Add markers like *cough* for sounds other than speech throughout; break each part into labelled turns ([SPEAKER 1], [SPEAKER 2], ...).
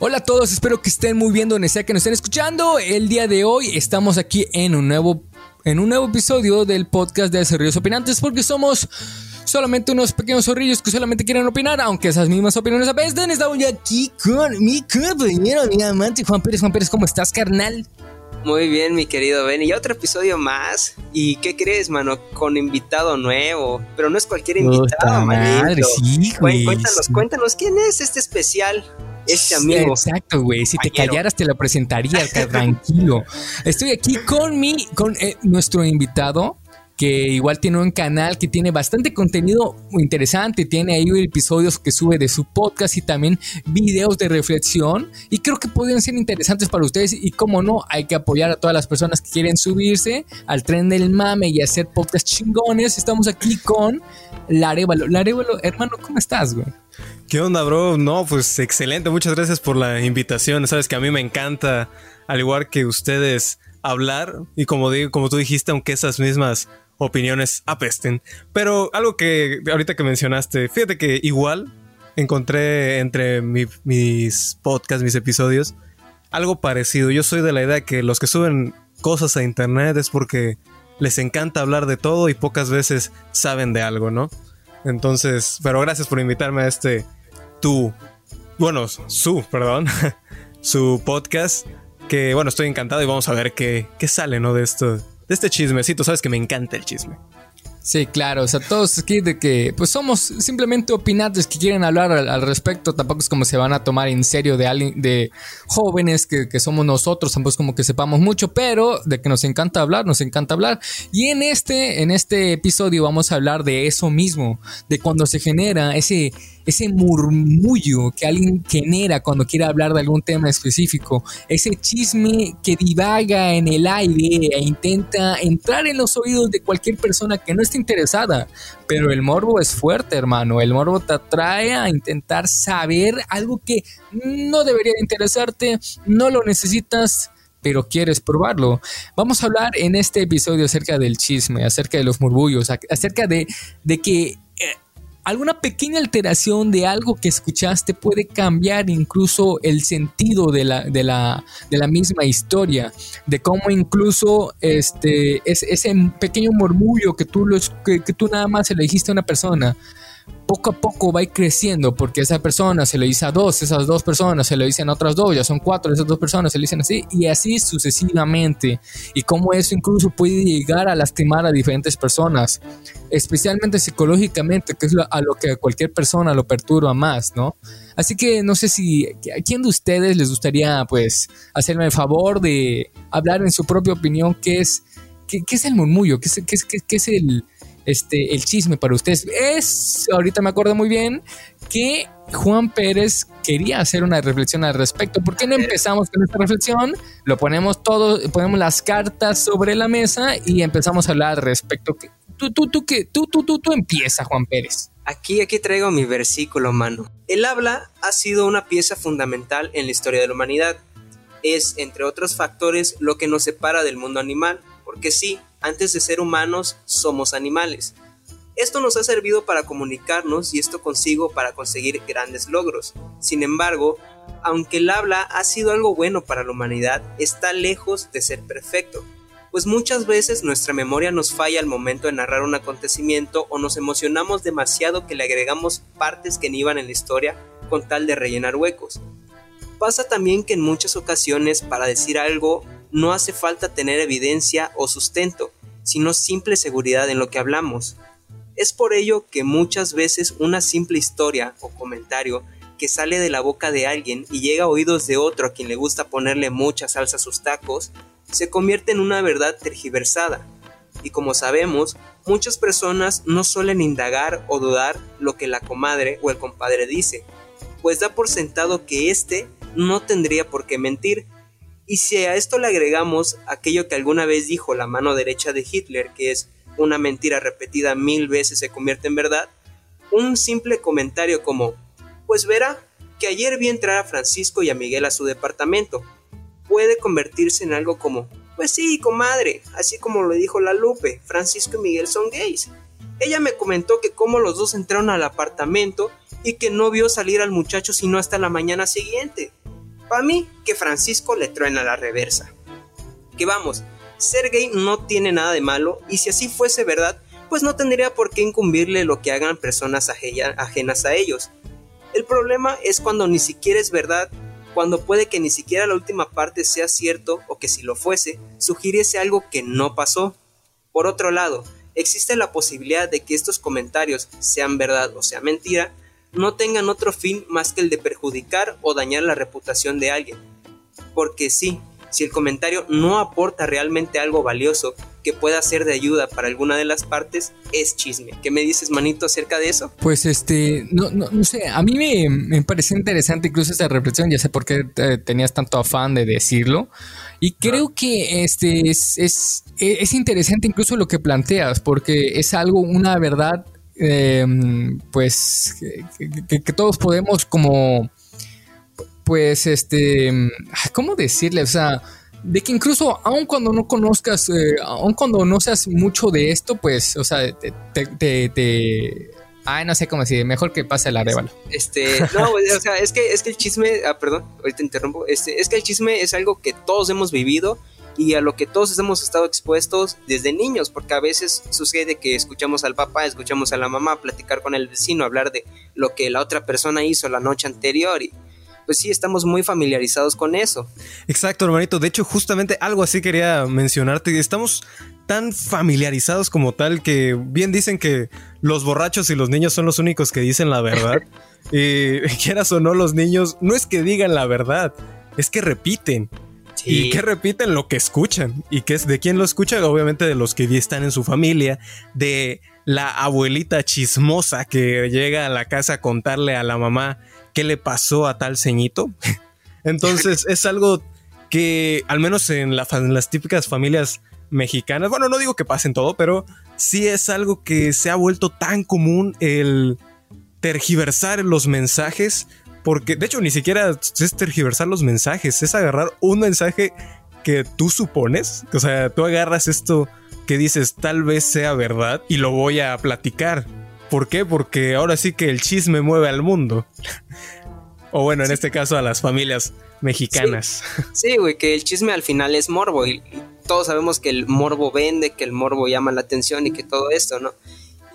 [SPEAKER 1] Hola a todos, espero que estén muy bien donde sea que nos estén escuchando. El día de hoy estamos aquí en un nuevo, en un nuevo episodio del podcast de Cerrillos Opinantes porque somos solamente unos pequeños zorrillos que solamente quieren opinar, aunque esas mismas opiniones a veces estamos aquí con mi compañero, mi amante Juan Pérez. Juan Pérez, ¿cómo estás, carnal?
[SPEAKER 2] Muy bien, mi querido Ben. Y otro episodio más. ¿Y qué crees, mano? Con invitado nuevo. Pero no es cualquier invitado,
[SPEAKER 1] madre, sí, güey.
[SPEAKER 2] Cuéntanos, cuéntanos, ¿quién es este especial? Este amigo.
[SPEAKER 1] exacto, güey. Si te callaras te lo presentaría, *laughs* tranquilo. Estoy aquí con mi, con eh, nuestro invitado, que igual tiene un canal que tiene bastante contenido interesante, tiene ahí episodios que sube de su podcast y también videos de reflexión y creo que pueden ser interesantes para ustedes y como no, hay que apoyar a todas las personas que quieren subirse al tren del mame y hacer podcast chingones. Estamos aquí con Larevalo. Larevalo, hermano, ¿cómo estás, güey?
[SPEAKER 3] ¿Qué onda, bro? No, pues excelente. Muchas gracias por la invitación. Sabes que a mí me encanta, al igual que ustedes, hablar. Y como, digo, como tú dijiste, aunque esas mismas opiniones apesten. Pero algo que ahorita que mencionaste, fíjate que igual encontré entre mis podcasts, mis episodios, algo parecido. Yo soy de la idea que los que suben cosas a internet es porque les encanta hablar de todo y pocas veces saben de algo, ¿no? Entonces, pero gracias por invitarme a este tu, bueno, su, perdón, *laughs* su podcast, que bueno, estoy encantado y vamos a ver qué, qué sale, ¿no? De esto, de este chismecito, sabes que me encanta el chisme.
[SPEAKER 1] Sí, claro, o sea, todos aquí de que pues somos simplemente opinantes que quieren hablar al, respecto, tampoco es como se van a tomar en serio de alguien, de jóvenes que, que, somos nosotros, tampoco es como que sepamos mucho, pero de que nos encanta hablar, nos encanta hablar. Y en este, en este episodio vamos a hablar de eso mismo, de cuando se genera ese ese murmullo que alguien genera cuando quiere hablar de algún tema específico, ese chisme que divaga en el aire e intenta entrar en los oídos de cualquier persona que no esté interesada. Pero el morbo es fuerte, hermano. El morbo te atrae a intentar saber algo que no debería interesarte, no lo necesitas pero quieres probarlo. Vamos a hablar en este episodio acerca del chisme, acerca de los murmullos, acerca de, de que alguna pequeña alteración de algo que escuchaste puede cambiar incluso el sentido de la, de la, de la misma historia, de cómo incluso este, es, ese pequeño murmullo que tú, los, que, que tú nada más se le dijiste a una persona poco a poco va creciendo porque esa persona se le dice a dos, esas dos personas se le dicen a otras dos, ya son cuatro, esas dos personas se le dicen así y así sucesivamente. Y cómo eso incluso puede llegar a lastimar a diferentes personas, especialmente psicológicamente, que es a lo que cualquier persona lo perturba más, ¿no? Así que no sé si a quién de ustedes les gustaría pues hacerme el favor de hablar en su propia opinión qué es, qué, es el murmullo, qué es, qué es, qué es el este, el chisme para ustedes. Es, ahorita me acuerdo muy bien que Juan Pérez quería hacer una reflexión al respecto. ¿Por qué no empezamos con esta reflexión? Lo ponemos todo, ponemos las cartas sobre la mesa y empezamos a hablar al respecto. Tú, tú, tú, que tú, tú, tú, tú empieza, Juan Pérez.
[SPEAKER 2] Aquí, aquí traigo mi versículo, mano. El habla ha sido una pieza fundamental en la historia de la humanidad. Es, entre otros factores, lo que nos separa del mundo animal, porque sí, antes de ser humanos somos animales. Esto nos ha servido para comunicarnos y esto consigo para conseguir grandes logros. Sin embargo, aunque el habla ha sido algo bueno para la humanidad, está lejos de ser perfecto, pues muchas veces nuestra memoria nos falla al momento de narrar un acontecimiento o nos emocionamos demasiado que le agregamos partes que ni iban en la historia con tal de rellenar huecos. Pasa también que en muchas ocasiones para decir algo no hace falta tener evidencia o sustento, sino simple seguridad en lo que hablamos. Es por ello que muchas veces una simple historia o comentario que sale de la boca de alguien y llega a oídos de otro a quien le gusta ponerle mucha salsa a sus tacos, se convierte en una verdad tergiversada. Y como sabemos, muchas personas no suelen indagar o dudar lo que la comadre o el compadre dice, pues da por sentado que éste no tendría por qué mentir, y si a esto le agregamos aquello que alguna vez dijo la mano derecha de Hitler, que es una mentira repetida mil veces se convierte en verdad, un simple comentario como, pues verá que ayer vi entrar a Francisco y a Miguel a su departamento, puede convertirse en algo como, pues sí, comadre, así como lo dijo la Lupe, Francisco y Miguel son gays. Ella me comentó que como los dos entraron al apartamento y que no vio salir al muchacho sino hasta la mañana siguiente. Para mí, que Francisco le truena la reversa. Que vamos, ser gay no tiene nada de malo y si así fuese verdad, pues no tendría por qué incumbirle lo que hagan personas ajenas a ellos. El problema es cuando ni siquiera es verdad, cuando puede que ni siquiera la última parte sea cierto o que si lo fuese, sugiriese algo que no pasó. Por otro lado, existe la posibilidad de que estos comentarios, sean verdad o sea mentira, no tengan otro fin más que el de perjudicar o dañar la reputación de alguien. Porque sí, si el comentario no aporta realmente algo valioso que pueda ser de ayuda para alguna de las partes, es chisme. ¿Qué me dices, manito, acerca de eso?
[SPEAKER 1] Pues este, no, no, no sé, a mí me, me parece interesante incluso esta reflexión, ya sé por qué eh, tenías tanto afán de decirlo. Y creo que este es, es, es interesante incluso lo que planteas, porque es algo, una verdad, em, pues, que, que todos podemos como pues, este, ¿cómo decirle? O sea, de que incluso aun cuando no conozcas, eh, aun cuando no seas mucho de esto, pues, o sea, te, te, Ay, no sé cómo decir, mejor que pase la arevalo.
[SPEAKER 2] Este, no, *laughs* o sea, es que, es que el chisme, ah, perdón, ahorita interrumpo, este, es que el chisme es algo que todos hemos vivido y a lo que todos hemos estado expuestos desde niños, porque a veces sucede que escuchamos al papá, escuchamos a la mamá platicar con el vecino, hablar de lo que la otra persona hizo la noche anterior y pues sí estamos muy familiarizados con eso.
[SPEAKER 3] Exacto, hermanito. De hecho, justamente algo así quería mencionarte. Estamos tan familiarizados como tal que bien dicen que los borrachos y los niños son los únicos que dicen la verdad. *laughs* y *laughs* quieras o no, los niños no es que digan la verdad, es que repiten. Y que repiten lo que escuchan. ¿Y que es de quién lo escucha? Obviamente de los que están en su familia, de la abuelita chismosa que llega a la casa a contarle a la mamá qué le pasó a tal ceñito. *laughs* Entonces es algo que al menos en, las típicas familias mexicanas, bueno, no digo que pasen todo, pero sí es algo que se ha vuelto tan común el tergiversar los mensajes, porque de hecho ni siquiera es tergiversar los mensajes, es agarrar un mensaje que tú supones, o sea, tú agarras esto que dices tal vez sea verdad y lo voy a platicar ¿Por qué? Porque ahora sí que el chisme mueve al mundo. *laughs* o bueno, en este caso a las familias mexicanas.
[SPEAKER 2] Sí, güey, que el chisme al final es morbo y, todos sabemos que el morbo vende, que el morbo llama la atención y que todo esto, ¿no?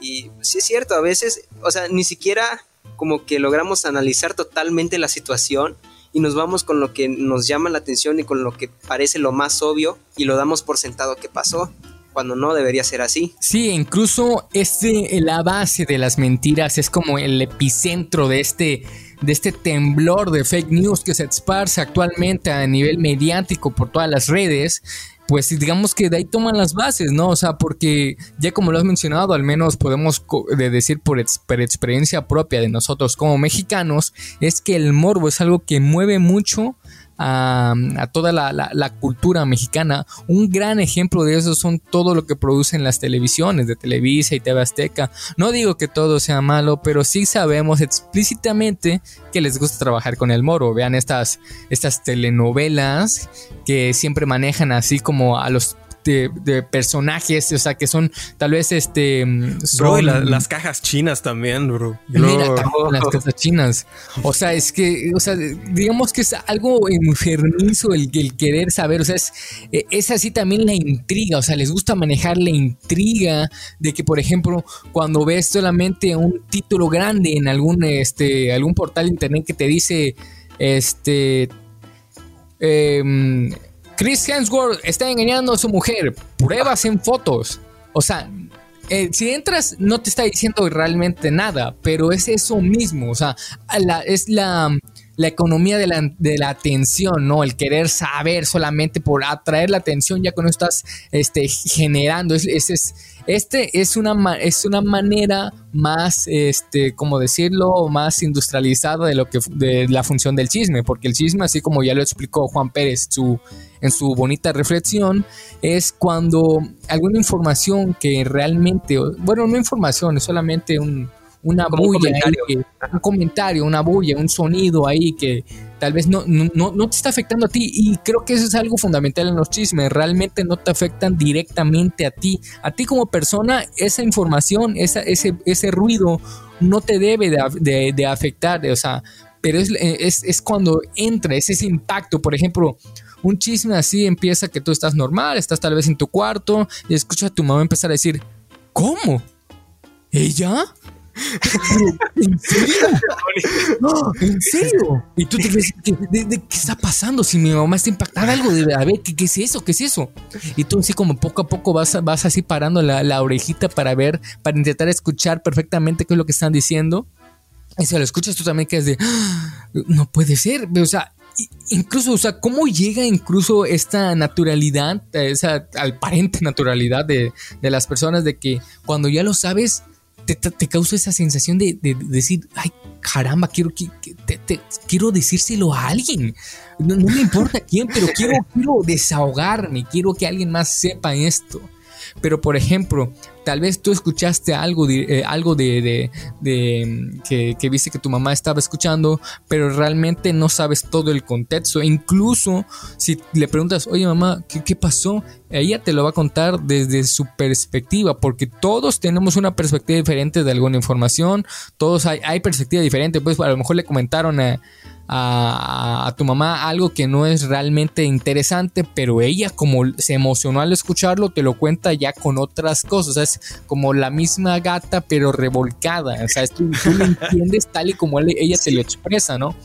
[SPEAKER 2] Y sí es cierto, a veces, o sea, ni siquiera como que logramos analizar totalmente la situación y nos vamos con lo que nos llama la atención y con lo que parece lo más obvio y lo damos por sentado que pasó cuando no debería ser así.
[SPEAKER 1] Sí, incluso este, la base de las mentiras es como el epicentro de este, de este temblor de fake news que se esparce actualmente a nivel mediático por todas las redes. Pues digamos que de ahí toman las bases, ¿no? O sea, porque ya como lo has mencionado, al menos podemos decir por, experiencia propia de nosotros como mexicanos, es que el morbo es algo que mueve mucho a, toda la, cultura mexicana. Un gran ejemplo de eso son todo lo que producen las televisiones de Televisa y TV Azteca. No digo que todo sea malo, pero sí sabemos explícitamente que les gusta trabajar con el moro. Vean estas, estas telenovelas que siempre manejan así como a los de, personajes, o sea, que son tal vez este.
[SPEAKER 3] Mm, son, las cajas chinas también, bro.
[SPEAKER 1] Mira, las cajas *laughs* chinas. O sea, es que, o sea, digamos que es algo enfermizo el, el querer saber, o sea, es, es así también la intriga, o sea, les gusta manejar la intriga de que, por ejemplo, cuando ves solamente un título grande en algún, este, algún portal de internet que te dice, este. Eh, Chris Hemsworth está engañando a su mujer. Pruebas en fotos. O sea, eh, si entras no te está diciendo realmente nada, pero es eso mismo. O sea, es la, economía de la, atención, ¿no? El querer saber solamente por atraer la atención, ya que no estás este, generando. Es, es, este es una, es una manera más, este, como decirlo, más industrializada de lo que de la función del chisme, porque el chisme, así como ya lo explicó Juan Pérez su, en su bonita reflexión, es cuando alguna información que realmente, bueno, no información, es solamente un, una bulla, un comentario. una bulla, un sonido ahí que tal vez no, no, no, te está afectando a ti. Y creo que eso es algo fundamental en los chismes. Realmente no te afectan directamente a ti. A ti como persona, esa información, esa, ese, ese ruido no te debe de, de, afectar. O sea, pero es, es, es cuando entra, es ese impacto. Por ejemplo, un chisme así empieza que tú estás normal, estás tal vez en tu cuarto y escuchas a tu mamá empezar a decir, ¿cómo? ¿Ella? *laughs* ¿En serio? ¿En serio? Y tú te crees, ¿qué, de, qué está pasando? Si mi mamá está impactada, algo de, a ver, ¿qué, es eso? ¿Qué es eso? Y tú así como poco a poco vas, vas así parando la, la orejita para ver, para intentar escuchar perfectamente qué es lo que están diciendo. Y si lo escuchas tú también quedas de, ah, no puede ser, o sea, incluso, o sea, cómo llega incluso esta naturalidad, esa aparente naturalidad de, de las personas de que cuando ya lo sabes, te, te, causa esa sensación de, de, decir, ay, caramba, quiero, te, quiero decírselo a alguien. No, no, me importa quién, pero quiero, quiero desahogarme, quiero que alguien más sepa esto. Pero, por ejemplo, tal vez tú escuchaste algo, de, eh, algo de, que, que, viste que tu mamá estaba escuchando, pero realmente no sabes todo el contexto. Incluso si le preguntas, oye mamá, ¿qué, ¿qué, pasó? Ella te lo va a contar desde su perspectiva, porque todos tenemos una perspectiva diferente de alguna información, todos hay, hay perspectiva diferente. Pues a lo mejor le comentaron a a, tu mamá algo que no es realmente interesante, pero ella como se emocionó al escucharlo, te lo cuenta ya con otras cosas, es como la misma gata pero revolcada, o sea, tú, lo entiendes tal y como ella te lo expresa, ¿no?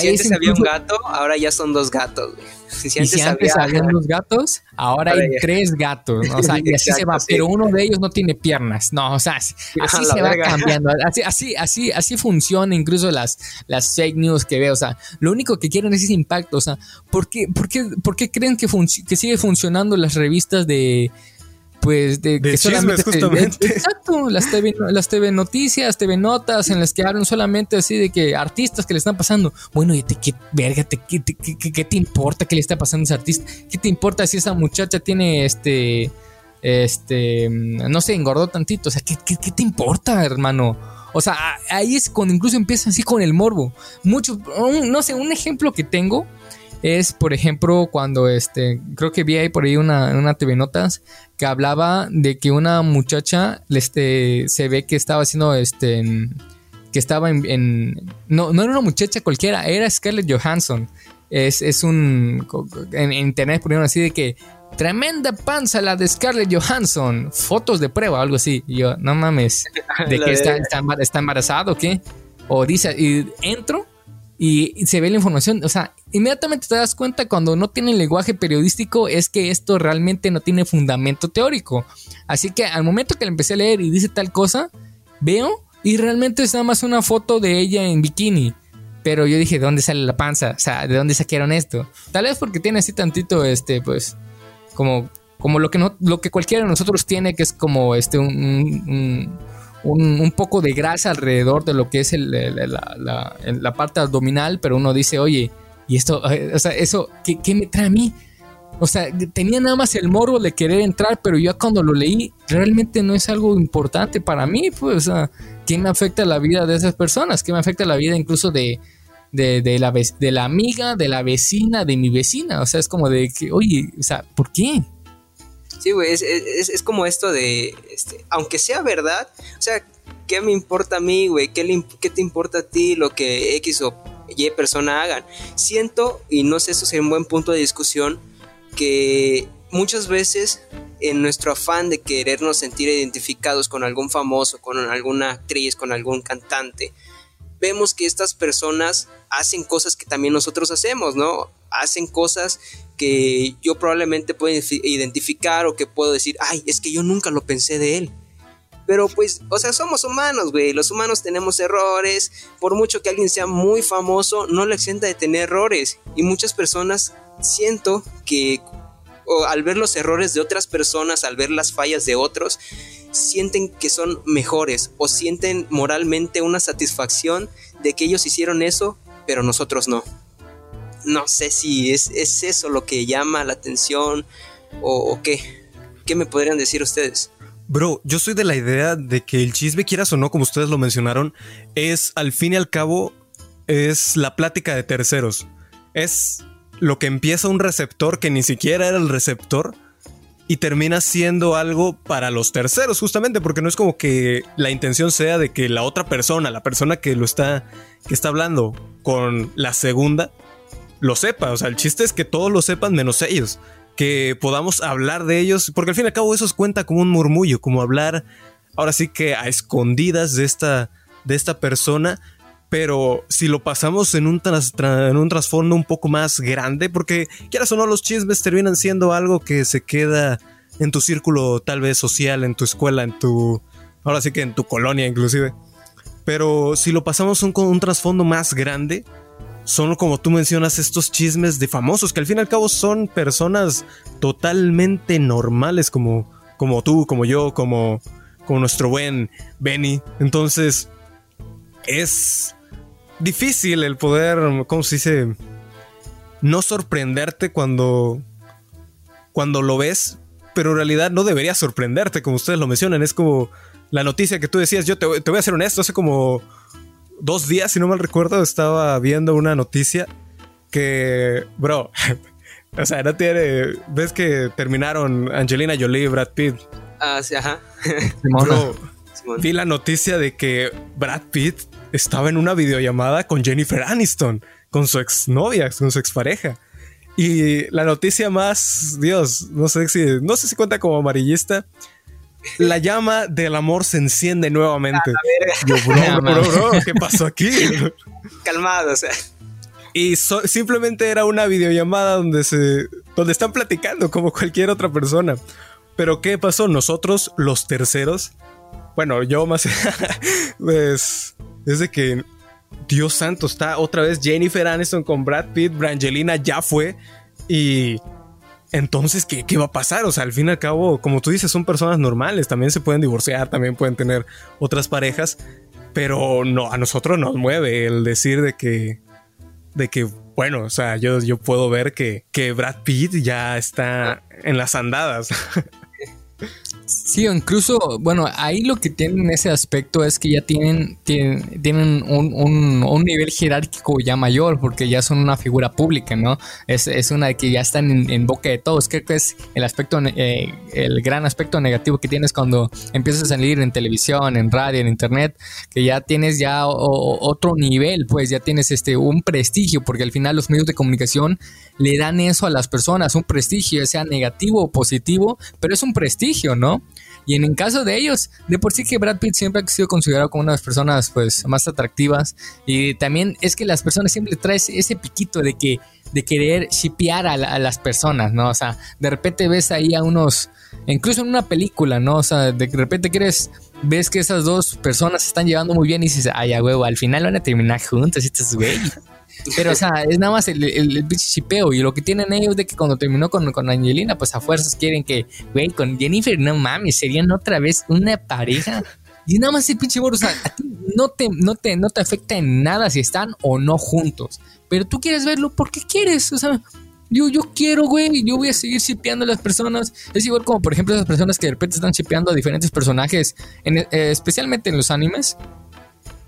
[SPEAKER 2] si antes había un gato, ahora ya son dos gatos,
[SPEAKER 1] Si, y si antes había *laughs* dos gatos, ahora hay tres gatos, ¿no? O sea, y así se va, pero uno de ellos no tiene piernas, no, o sea, *laughs* así, se va cambiando, así, así, así, así funciona incluso las, las fake news que veo, o sea, lo único que quieren es ese impacto, o sea, ¿por qué, por qué, por qué creen que, que sigue funcionando las revistas de pues de,
[SPEAKER 3] que solamente justamente. *laughs*
[SPEAKER 1] exacto, las TV, las TV noticias, TV notas en las que hablan solamente así de que artistas que le están pasando. Bueno, y te, qué verga, te, qué, qué, te importa que le está pasando a ese artista? ¿Qué te importa si esa muchacha tiene este este no sé, engordó tantito? O sea, ¿qué, qué, te importa, hermano? O sea, ahí es cuando incluso empieza así con el morbo. Mucho, no sé, un ejemplo que tengo es, por ejemplo, cuando este, creo que vi ahí por ahí una, una TV Notas que hablaba de que una muchacha este, se ve que estaba haciendo este, que estaba en, no, no era una muchacha cualquiera, era Scarlett Johansson. Es, es un, en, internet ponieron así de que tremenda panza la de Scarlett Johansson, fotos de prueba, algo así. Y yo, no mames, *laughs* de que está, está, está embarazado, ¿qué? O dice, y entro y se ve la información, o sea, inmediatamente te das cuenta cuando no tiene lenguaje periodístico es que esto realmente no tiene fundamento teórico. Así que al momento que le empecé a leer y dice tal cosa, veo y realmente es nada más una foto de ella en bikini. Pero yo dije, ¿de dónde sale la panza? O sea, ¿de dónde saquearon esto? Tal vez porque tiene así tantito, este, pues, como, como lo que no, lo que cualquiera de nosotros tiene, que es como este un un, poco de grasa alrededor de lo que es la, parte abdominal, pero uno dice, oye, y esto, eh, o sea, eso, ¿qué, me trae a mí? O sea, tenía nada más el morbo de querer entrar, pero yo cuando lo leí, realmente no es algo importante para mí, pues, o sea, ¿qué me afecta la vida de esas personas? ¿Qué me afecta la vida incluso de, de, la, de la amiga, de la vecina, de mi vecina? O sea, es como de que, oye, o sea, ¿por qué?
[SPEAKER 2] Sí, güey, es, como esto de, este, aunque sea verdad, o sea, ¿qué me importa a mí, güey? ¿Qué, ¿Qué te importa a ti lo que X o Y persona hagan? Siento, y no sé, eso sería un buen punto de discusión, que muchas veces en nuestro afán de querernos sentir identificados con algún famoso, con alguna actriz, con algún cantante, vemos que estas personas hacen cosas que también nosotros hacemos, ¿no? Hacen cosas que yo probablemente puedo identificar o que puedo decir, ay, es que yo nunca lo pensé de él. Pero pues, o sea, somos humanos, güey. Los humanos tenemos errores. Por mucho que alguien sea muy famoso, no le exenta de tener errores. Y muchas personas siento que al ver los errores de otras personas, al ver las fallas de otros, sienten que son mejores o sienten moralmente una satisfacción de que ellos hicieron eso, pero nosotros no no sé si es, eso lo que llama la atención o, qué. ¿Qué me podrían decir ustedes?
[SPEAKER 3] Bro, yo soy de la idea de que el chisme, quieras o no, como ustedes lo mencionaron, es al fin y al cabo, es la plática de terceros. Es lo que empieza un receptor que ni siquiera era el receptor y termina siendo algo para los terceros, justamente porque no es como que la intención sea de que la otra persona, la persona que lo está, que está hablando con la segunda, lo sepa. O sea, el chiste es que todos lo sepan menos ellos. Que podamos hablar de ellos, porque al fin y al cabo eso cuenta como un murmullo, como hablar ahora sí que a escondidas de esta, de esta persona, pero si lo pasamos en un, en un trasfondo un poco más grande, porque quieras o no, los chismes terminan siendo algo que se queda en tu círculo tal vez social, en tu escuela, en tu, ahora sí que en tu colonia inclusive. Pero si lo pasamos con un trasfondo más grande, son como tú mencionas estos chismes de famosos, que al fin y al cabo son personas totalmente normales como, como tú, como yo, como, como nuestro buen Benny. Entonces, es difícil el poder, ¿cómo se dice? No sorprenderte cuando, cuando lo ves, pero en realidad no debería sorprenderte, como ustedes lo mencionan. Es como la noticia que tú decías, yo te, voy a ser honesto, hace como dos días, si no mal recuerdo, estaba viendo una noticia que, bro, *laughs* o sea, no tiene, ves que terminaron Angelina Jolie y Brad Pitt.
[SPEAKER 2] Ah, sí, ajá.
[SPEAKER 3] Bro, vi la noticia de que Brad Pitt estaba en una videollamada con Jennifer Aniston, con su exnovia, con su expareja. Y la noticia más, Dios, no sé si, no sé si cuenta como amarillista. La llama del amor se enciende nuevamente. Yo, bro, *laughs* bro, bro, ¿qué pasó aquí?
[SPEAKER 2] Calmado, o sea.
[SPEAKER 3] Y simplemente era una videollamada donde se, donde están platicando como cualquier otra persona. Pero ¿qué pasó? Nosotros, los terceros, bueno, yo más, *laughs* pues, es de que Dios santo, está otra vez Jennifer Aniston con Brad Pitt, Brangelina ya fue y entonces ¿qué, ¿qué, va a pasar? O sea, al fin y al cabo, como tú dices, son personas normales, también se pueden divorciar, también pueden tener otras parejas, pero no, a nosotros nos mueve el decir de que, de que, bueno, o sea, yo, yo puedo ver que, que Brad Pitt ya está en las andadas. *laughs*
[SPEAKER 1] Sí, incluso, bueno, ahí lo que tienen ese aspecto es que ya tienen, tienen, un, nivel jerárquico ya mayor, porque ya son una figura pública, ¿no? Es, es una que ya están en, boca de todos. Creo es el aspecto, eh, el gran aspecto negativo que tienes cuando empiezas a salir en televisión, en radio, en internet, que ya tienes ya otro nivel, pues ya tienes este un prestigio, porque al final los medios de comunicación le dan eso a las personas, un prestigio, sea negativo o positivo, pero es un prestigio, ¿no? Y en el caso de ellos, de por sí que Brad Pitt siempre ha sido considerado como una de las personas pues más atractivas y también es que las personas siempre traen ese piquito de que de querer shipear a, las personas, ¿no? O sea, de repente ves ahí a unos, incluso en una película, ¿no? O sea, de repente quieres, ves que esas dos personas se están llevando muy bien y dices, ay, a huevo, al final van a terminar juntos, estos güey. Pero, o sea, es nada más el, el, chipeo. Y lo que tienen ellos de que cuando terminó con, con Angelina, pues a fuerzas quieren que, güey, con Jennifer, no mames, serían otra vez una pareja. *laughs* Y nada más el pinche o sea, a ti no te, no, te, no te afecta en nada si están o no juntos. Pero tú quieres verlo porque quieres, o sea, yo, yo quiero, güey, yo voy a seguir shipeando a las personas. Es igual como, por ejemplo, esas personas que de repente están shipeando a diferentes personajes, en, eh, especialmente en los animes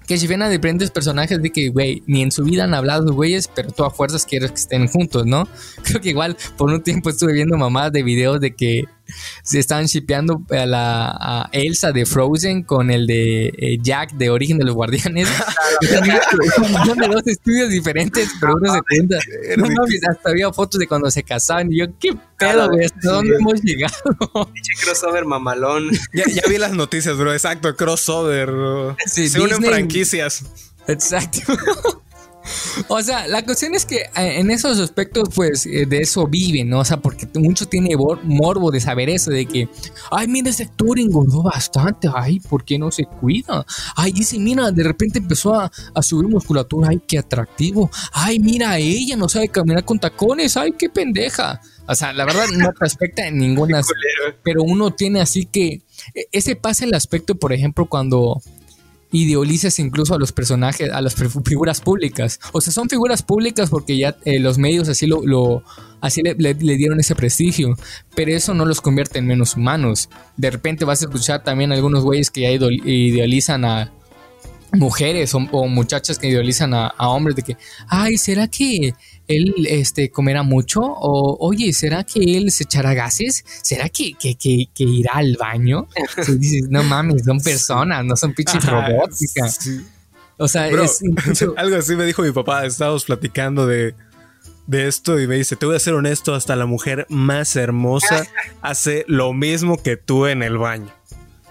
[SPEAKER 1] que si ven a diferentes personajes de que, güey, ni en su vida han hablado güeyes, pero tú a fuerzas quieres que estén juntos, ¿no? *laughs* Creo que igual por un tiempo estuve viendo mamadas de videos de que se estaban shipeando a la Elsa de Frozen con el de eh, Jack de Origen de los Guardianes. *laughs* Son de dos estudios diferentes, pero uno se cuenta. No, hasta había fotos de cuando se casaban y yo, ¿qué pedo, güey? ¿Hasta dónde hemos llegado?
[SPEAKER 2] crossover mamalón.
[SPEAKER 3] Ya, ya, vi las noticias, bro. Exacto, crossover, bro. Sí, se unen franquicias.
[SPEAKER 1] Exacto. O sea, la cuestión es que eh, en esos aspectos, pues, eh, de eso viven, ¿no? O sea, porque mucho tiene morbo de saber eso, de que, ay, mira, ese actor engordó bastante, ay, ¿por qué no se cuida? Ay, dice, mira, de repente empezó a, subir musculatura, ay, qué atractivo, ay, mira, ella no sabe caminar con tacones, ay, qué pendeja. O sea, la verdad no respecta en ninguna, *laughs* pero uno tiene así que, e, ese pasa el aspecto, por ejemplo, cuando idealizas incluso a los personajes, a las figuras públicas. O sea, son figuras públicas porque ya eh, los medios así lo, así le, dieron ese prestigio, pero eso no los convierte en menos humanos. De repente vas a escuchar también algunos güeyes que ya idealizan a, mujeres o, muchachas que idealizan a, hombres de que, ay, ¿será que él este, comerá mucho? O, oye, ¿será que él se echará gases? ¿Será que, que, que, irá al baño? *laughs* dices, no mames, son personas, no son pinches robóticas. O sea, es *laughs*
[SPEAKER 3] algo así me dijo mi papá, estábamos platicando de, de esto y me dice, te voy a ser honesto, hasta la mujer más hermosa *laughs* hace lo mismo que tú en el baño.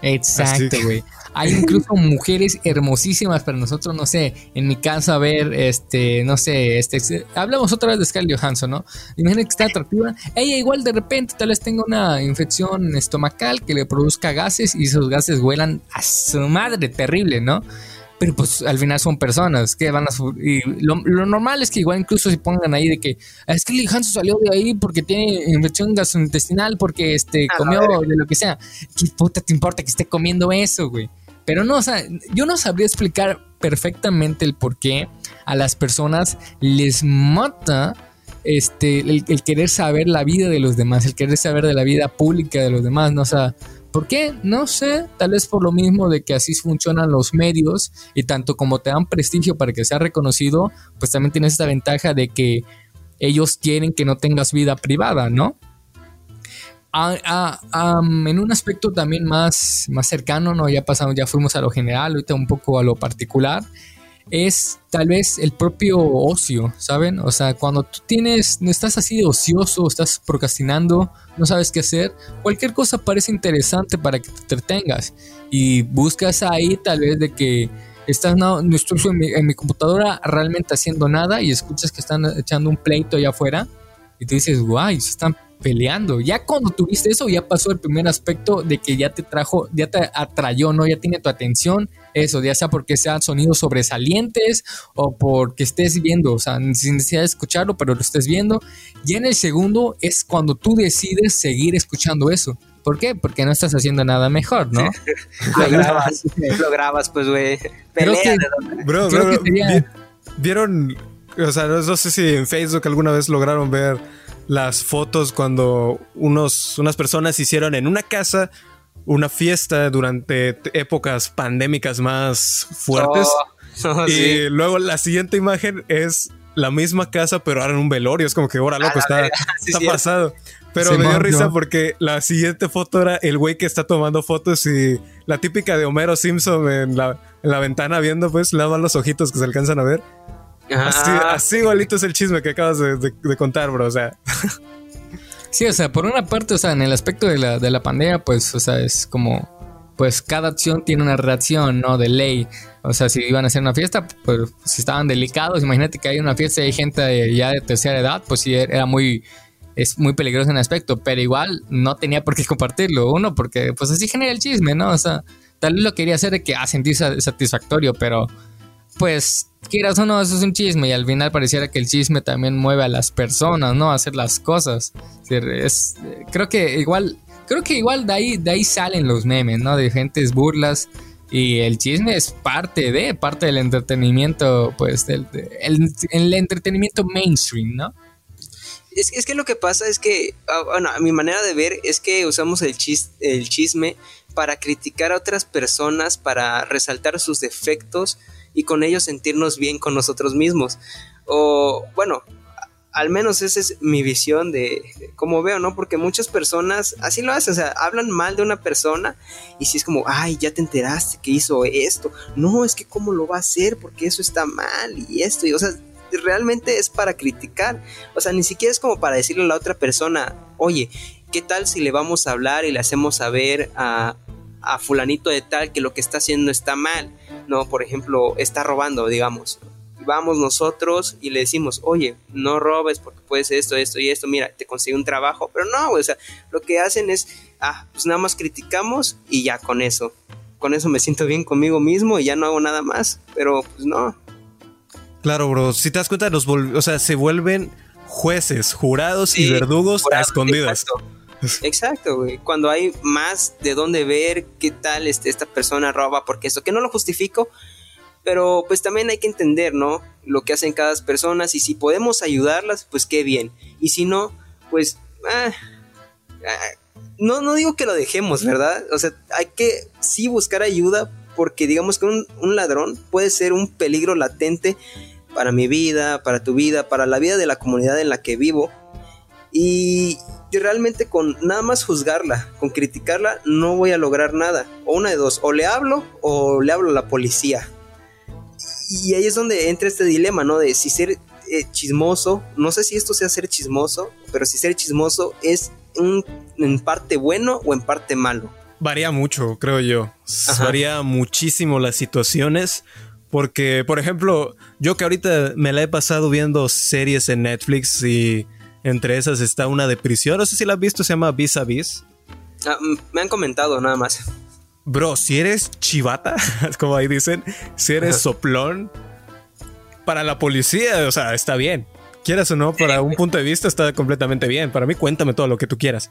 [SPEAKER 1] Exacto, güey. Hay incluso *laughs* mujeres hermosísimas para nosotros, no sé, en mi casa ver, este, no sé, este, hablamos otra vez de Scarlett Johansson, ¿no? Imagínate que está atractiva. Ella igual de repente tal vez tenga una infección estomacal que le produzca gases y esos gases vuelan a su madre, terrible, ¿no? pero pues al final son personas que van a y lo, normal es que igual incluso se pongan ahí de que es que Hanso salió de ahí porque tiene infección gastrointestinal porque este comió de lo que sea qué puta te importa que esté comiendo eso güey pero no o sea yo no sabría explicar perfectamente el por qué a las personas les mata este el, querer saber la vida de los demás el querer saber de la vida pública de los demás no o sea ¿Por qué? No sé, tal vez por lo mismo de que así funcionan los medios y tanto como te dan prestigio para que sea reconocido, pues también tienes esta ventaja de que ellos quieren que no tengas vida privada, ¿no? En un aspecto también más, más cercano, ¿no? Ya pasamos, ya fuimos a lo general, ahorita un poco a lo particular es tal vez el propio ocio, ¿saben? O sea, cuando tú tienes, no estás así ocioso, estás procrastinando, no sabes qué hacer, cualquier cosa parece interesante para que te entretengas y buscas ahí tal vez de que estás no estoy en mi, computadora realmente haciendo nada y escuchas que están echando un pleito allá afuera y te dices, guay, se están peleando. Ya cuando tuviste eso, ya pasó el primer aspecto de que ya te trajo, ya te atrayó, ¿no? Ya tiene tu atención, eso, ya sea porque sean sonidos sobresalientes o porque estés viendo, o sea, sin necesidad de escucharlo, pero lo estés viendo. Y en el segundo es cuando tú decides seguir escuchando eso. ¿Por qué? Porque no estás haciendo nada mejor, ¿no? *laughs*
[SPEAKER 2] lo grabas, lo grabas, pues, güey. Pelea.
[SPEAKER 3] bro, bro, ¿vieron? O sea, no sé si en Facebook alguna vez lograron ver las fotos cuando unos, unas personas hicieron en una casa una fiesta durante épocas pandémicas más fuertes. Oh, *laughs* oh, y luego la siguiente imagen es la misma casa, pero ahora en un velorio. Es como que, ahora loco, está, *laughs* está pasado. Pero me dio risa porque la siguiente foto era el güey que está tomando fotos y la típica de Homero Simpson en la, en la ventana viendo, pues, lava los ojitos que se alcanzan a ver. Así, así, igualito es el chisme que acabas de, contar, bro. O sea.
[SPEAKER 1] Sí, o sea, por una parte, o sea, en el aspecto de la, de la pandemia, pues, o sea, es como. Pues cada acción tiene una reacción, ¿no? De ley. O sea, si iban a hacer una fiesta, pues si estaban delicados, imagínate que hay una fiesta y hay gente ya de tercera edad, pues sí, era muy es muy peligroso en el aspecto, pero igual no tenía por qué *laughs* compartirlo. Uno, porque pues así genera el chisme, ¿no? O sea, tal vez lo quería hacer de que a sentirse satisfactorio, pero pues quieras o no, eso es un chisme y al final pareciera que el chisme también mueve a las personas, ¿no? A hacer las cosas. Es, creo que igual, creo que igual de ahí, de ahí salen los memes, ¿no? De gentes burlas y el chisme es parte de, parte del entretenimiento, pues, del el, entretenimiento mainstream, ¿no?
[SPEAKER 2] Es, es, que lo que pasa es que, ah, bueno, a mi manera de ver es que usamos el, chis, el chisme para criticar a otras personas, para resaltar sus defectos, y con ellos sentirnos bien con nosotros mismos. O bueno, al menos esa es mi visión de, cómo veo, ¿no? Porque muchas personas así lo hacen, o sea, hablan mal de una persona y si es como, ay, ya te enteraste que hizo esto. No, es que cómo lo va a hacer porque eso está mal y esto, y o sea, realmente es para criticar, o sea, ni siquiera es como para decirle a la otra persona, oye, ¿qué tal si le vamos a hablar y le hacemos saber a, a fulanito de tal que lo que está haciendo está mal? No, por ejemplo, está robando, digamos. Vamos nosotros y le decimos, oye, no robes porque puedes esto, esto y esto, mira, te consigo un trabajo. Pero no, o sea, lo que hacen es, ah, pues nada más criticamos y ya con eso. Con eso me siento bien conmigo mismo y ya no hago nada más. Pero pues no.
[SPEAKER 3] Claro, bro. Si te das cuenta, los o sea, se vuelven jueces, jurados y verdugos a escondidas.
[SPEAKER 2] Exacto, *laughs* güey. Cuando hay más de dónde ver qué tal este, esta persona roba, porque eso, que no lo justifico, pero pues también hay que entender, ¿no? Lo que hacen cada persona y si podemos ayudarlas, pues qué bien. Y si no, pues... Ah, ah, no, no digo que lo dejemos, ¿verdad? O sea, hay que sí buscar ayuda porque digamos que un, un ladrón puede ser un peligro latente para mi vida, para tu vida, para la vida de la comunidad en la que vivo. Y yo realmente con nada más juzgarla, con criticarla, no voy a lograr nada. O una de dos, o le hablo o le hablo a la policía. Y ahí es donde entra este dilema, ¿no? De si ser eh, chismoso, no sé si esto sea ser chismoso, pero si ser chismoso es un, en parte bueno o en parte malo.
[SPEAKER 3] Varía mucho, creo yo. Varía muchísimo las situaciones. Porque, por ejemplo, yo que ahorita me la he pasado viendo series en Netflix y entre esas está una de prisión. No sé si la has visto, se llama Vis a Vis.
[SPEAKER 2] Ah, me han comentado nada más.
[SPEAKER 3] Bro, si eres chivata, *laughs* como ahí dicen, si eres soplón, para la policía, o sea, está bien. Quieras o no, para un punto de vista está completamente bien. Para mí, cuéntame todo lo que tú quieras.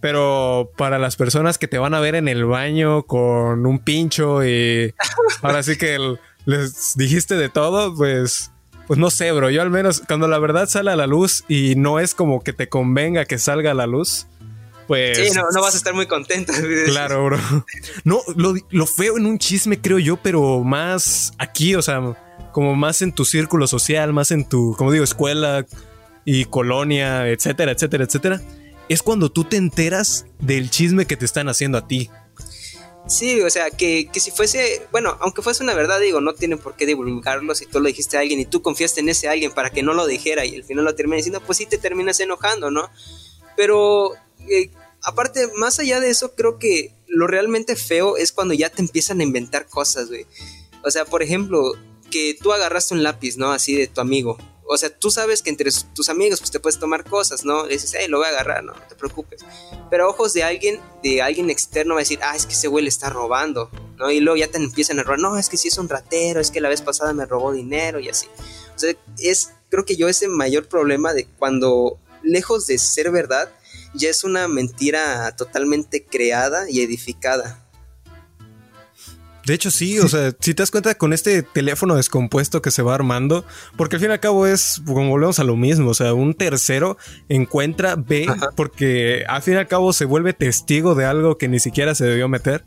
[SPEAKER 3] Pero para las personas que te van a ver en el baño con un pincho y *laughs* ahora sí que les dijiste de todo, pues, pues no sé, bro. Yo al menos cuando la verdad sale a la luz y no es como que te convenga que salga a la luz, pues...
[SPEAKER 2] Sí, no, vas a estar muy contento.
[SPEAKER 3] Claro, bro. No, lo, lo feo en un chisme creo yo, pero más aquí, o sea, como más en tu círculo social, más en tu, como digo, escuela y colonia, etcétera, etcétera, etcétera es cuando tú te enteras del chisme que te están haciendo a ti.
[SPEAKER 2] Sí, o sea, que, si fuese, bueno, aunque fuese una verdad, digo, no tienen por qué divulgarlo si tú lo dijiste a alguien y tú confiaste en ese alguien para que no lo dijera y al final lo termina diciendo, pues sí te terminas enojando, ¿no? Pero, eh, aparte, más allá de eso, creo que lo realmente feo es cuando ya te empiezan a inventar cosas, güey. O sea, por ejemplo, que tú agarraste un lápiz, ¿no? Así de tu amigo o sea, tú sabes que entre tus amigos pues te puedes tomar cosas, ¿no? Dices, hey, lo voy a agarrar, no, no te preocupes. Pero ojos de alguien, de alguien externo va a decir, ah, es que ese güey le está robando, ¿no? Y luego ya te empiezan a robar, no, es que sí es un ratero, es que la vez pasada me robó dinero y así. O sea, es, creo que yo ese mayor problema de cuando, lejos de ser verdad, ya es una mentira totalmente creada y edificada.
[SPEAKER 3] De hecho, sí, o sea, si te das cuenta con este teléfono descompuesto que se va armando, porque al fin y al cabo es, como volvemos a lo mismo, o sea, un tercero encuentra, ve, porque al fin y al cabo se vuelve testigo de algo que ni siquiera se debió meter.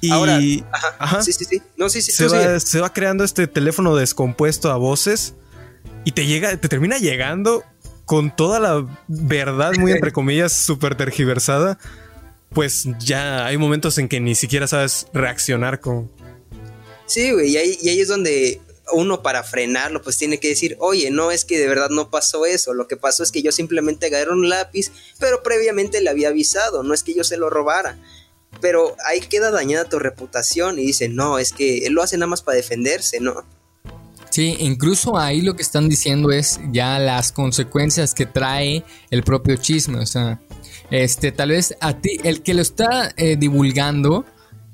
[SPEAKER 2] Y Ahora, ajá, Sí, sí, sí. No, sí, sí,
[SPEAKER 3] se, va, se va creando este teléfono descompuesto a voces y te llega, te termina llegando con toda la verdad, muy entre *laughs* comillas, súper tergiversada pues ya hay momentos en que ni siquiera sabes reaccionar con...
[SPEAKER 2] Sí, güey, y ahí, y ahí es donde uno para frenarlo pues tiene que decir, oye, no es que de verdad no pasó eso, lo que pasó es que yo simplemente agarré un lápiz, pero previamente le había avisado, no es que yo se lo robara. Pero ahí queda dañada tu reputación y dice, no, es que él lo hace nada más para defenderse, ¿no?
[SPEAKER 1] Sí, incluso ahí lo que están diciendo es ya las consecuencias que trae el propio chisme, o sea, este, tal vez a ti, el que lo está eh, divulgando,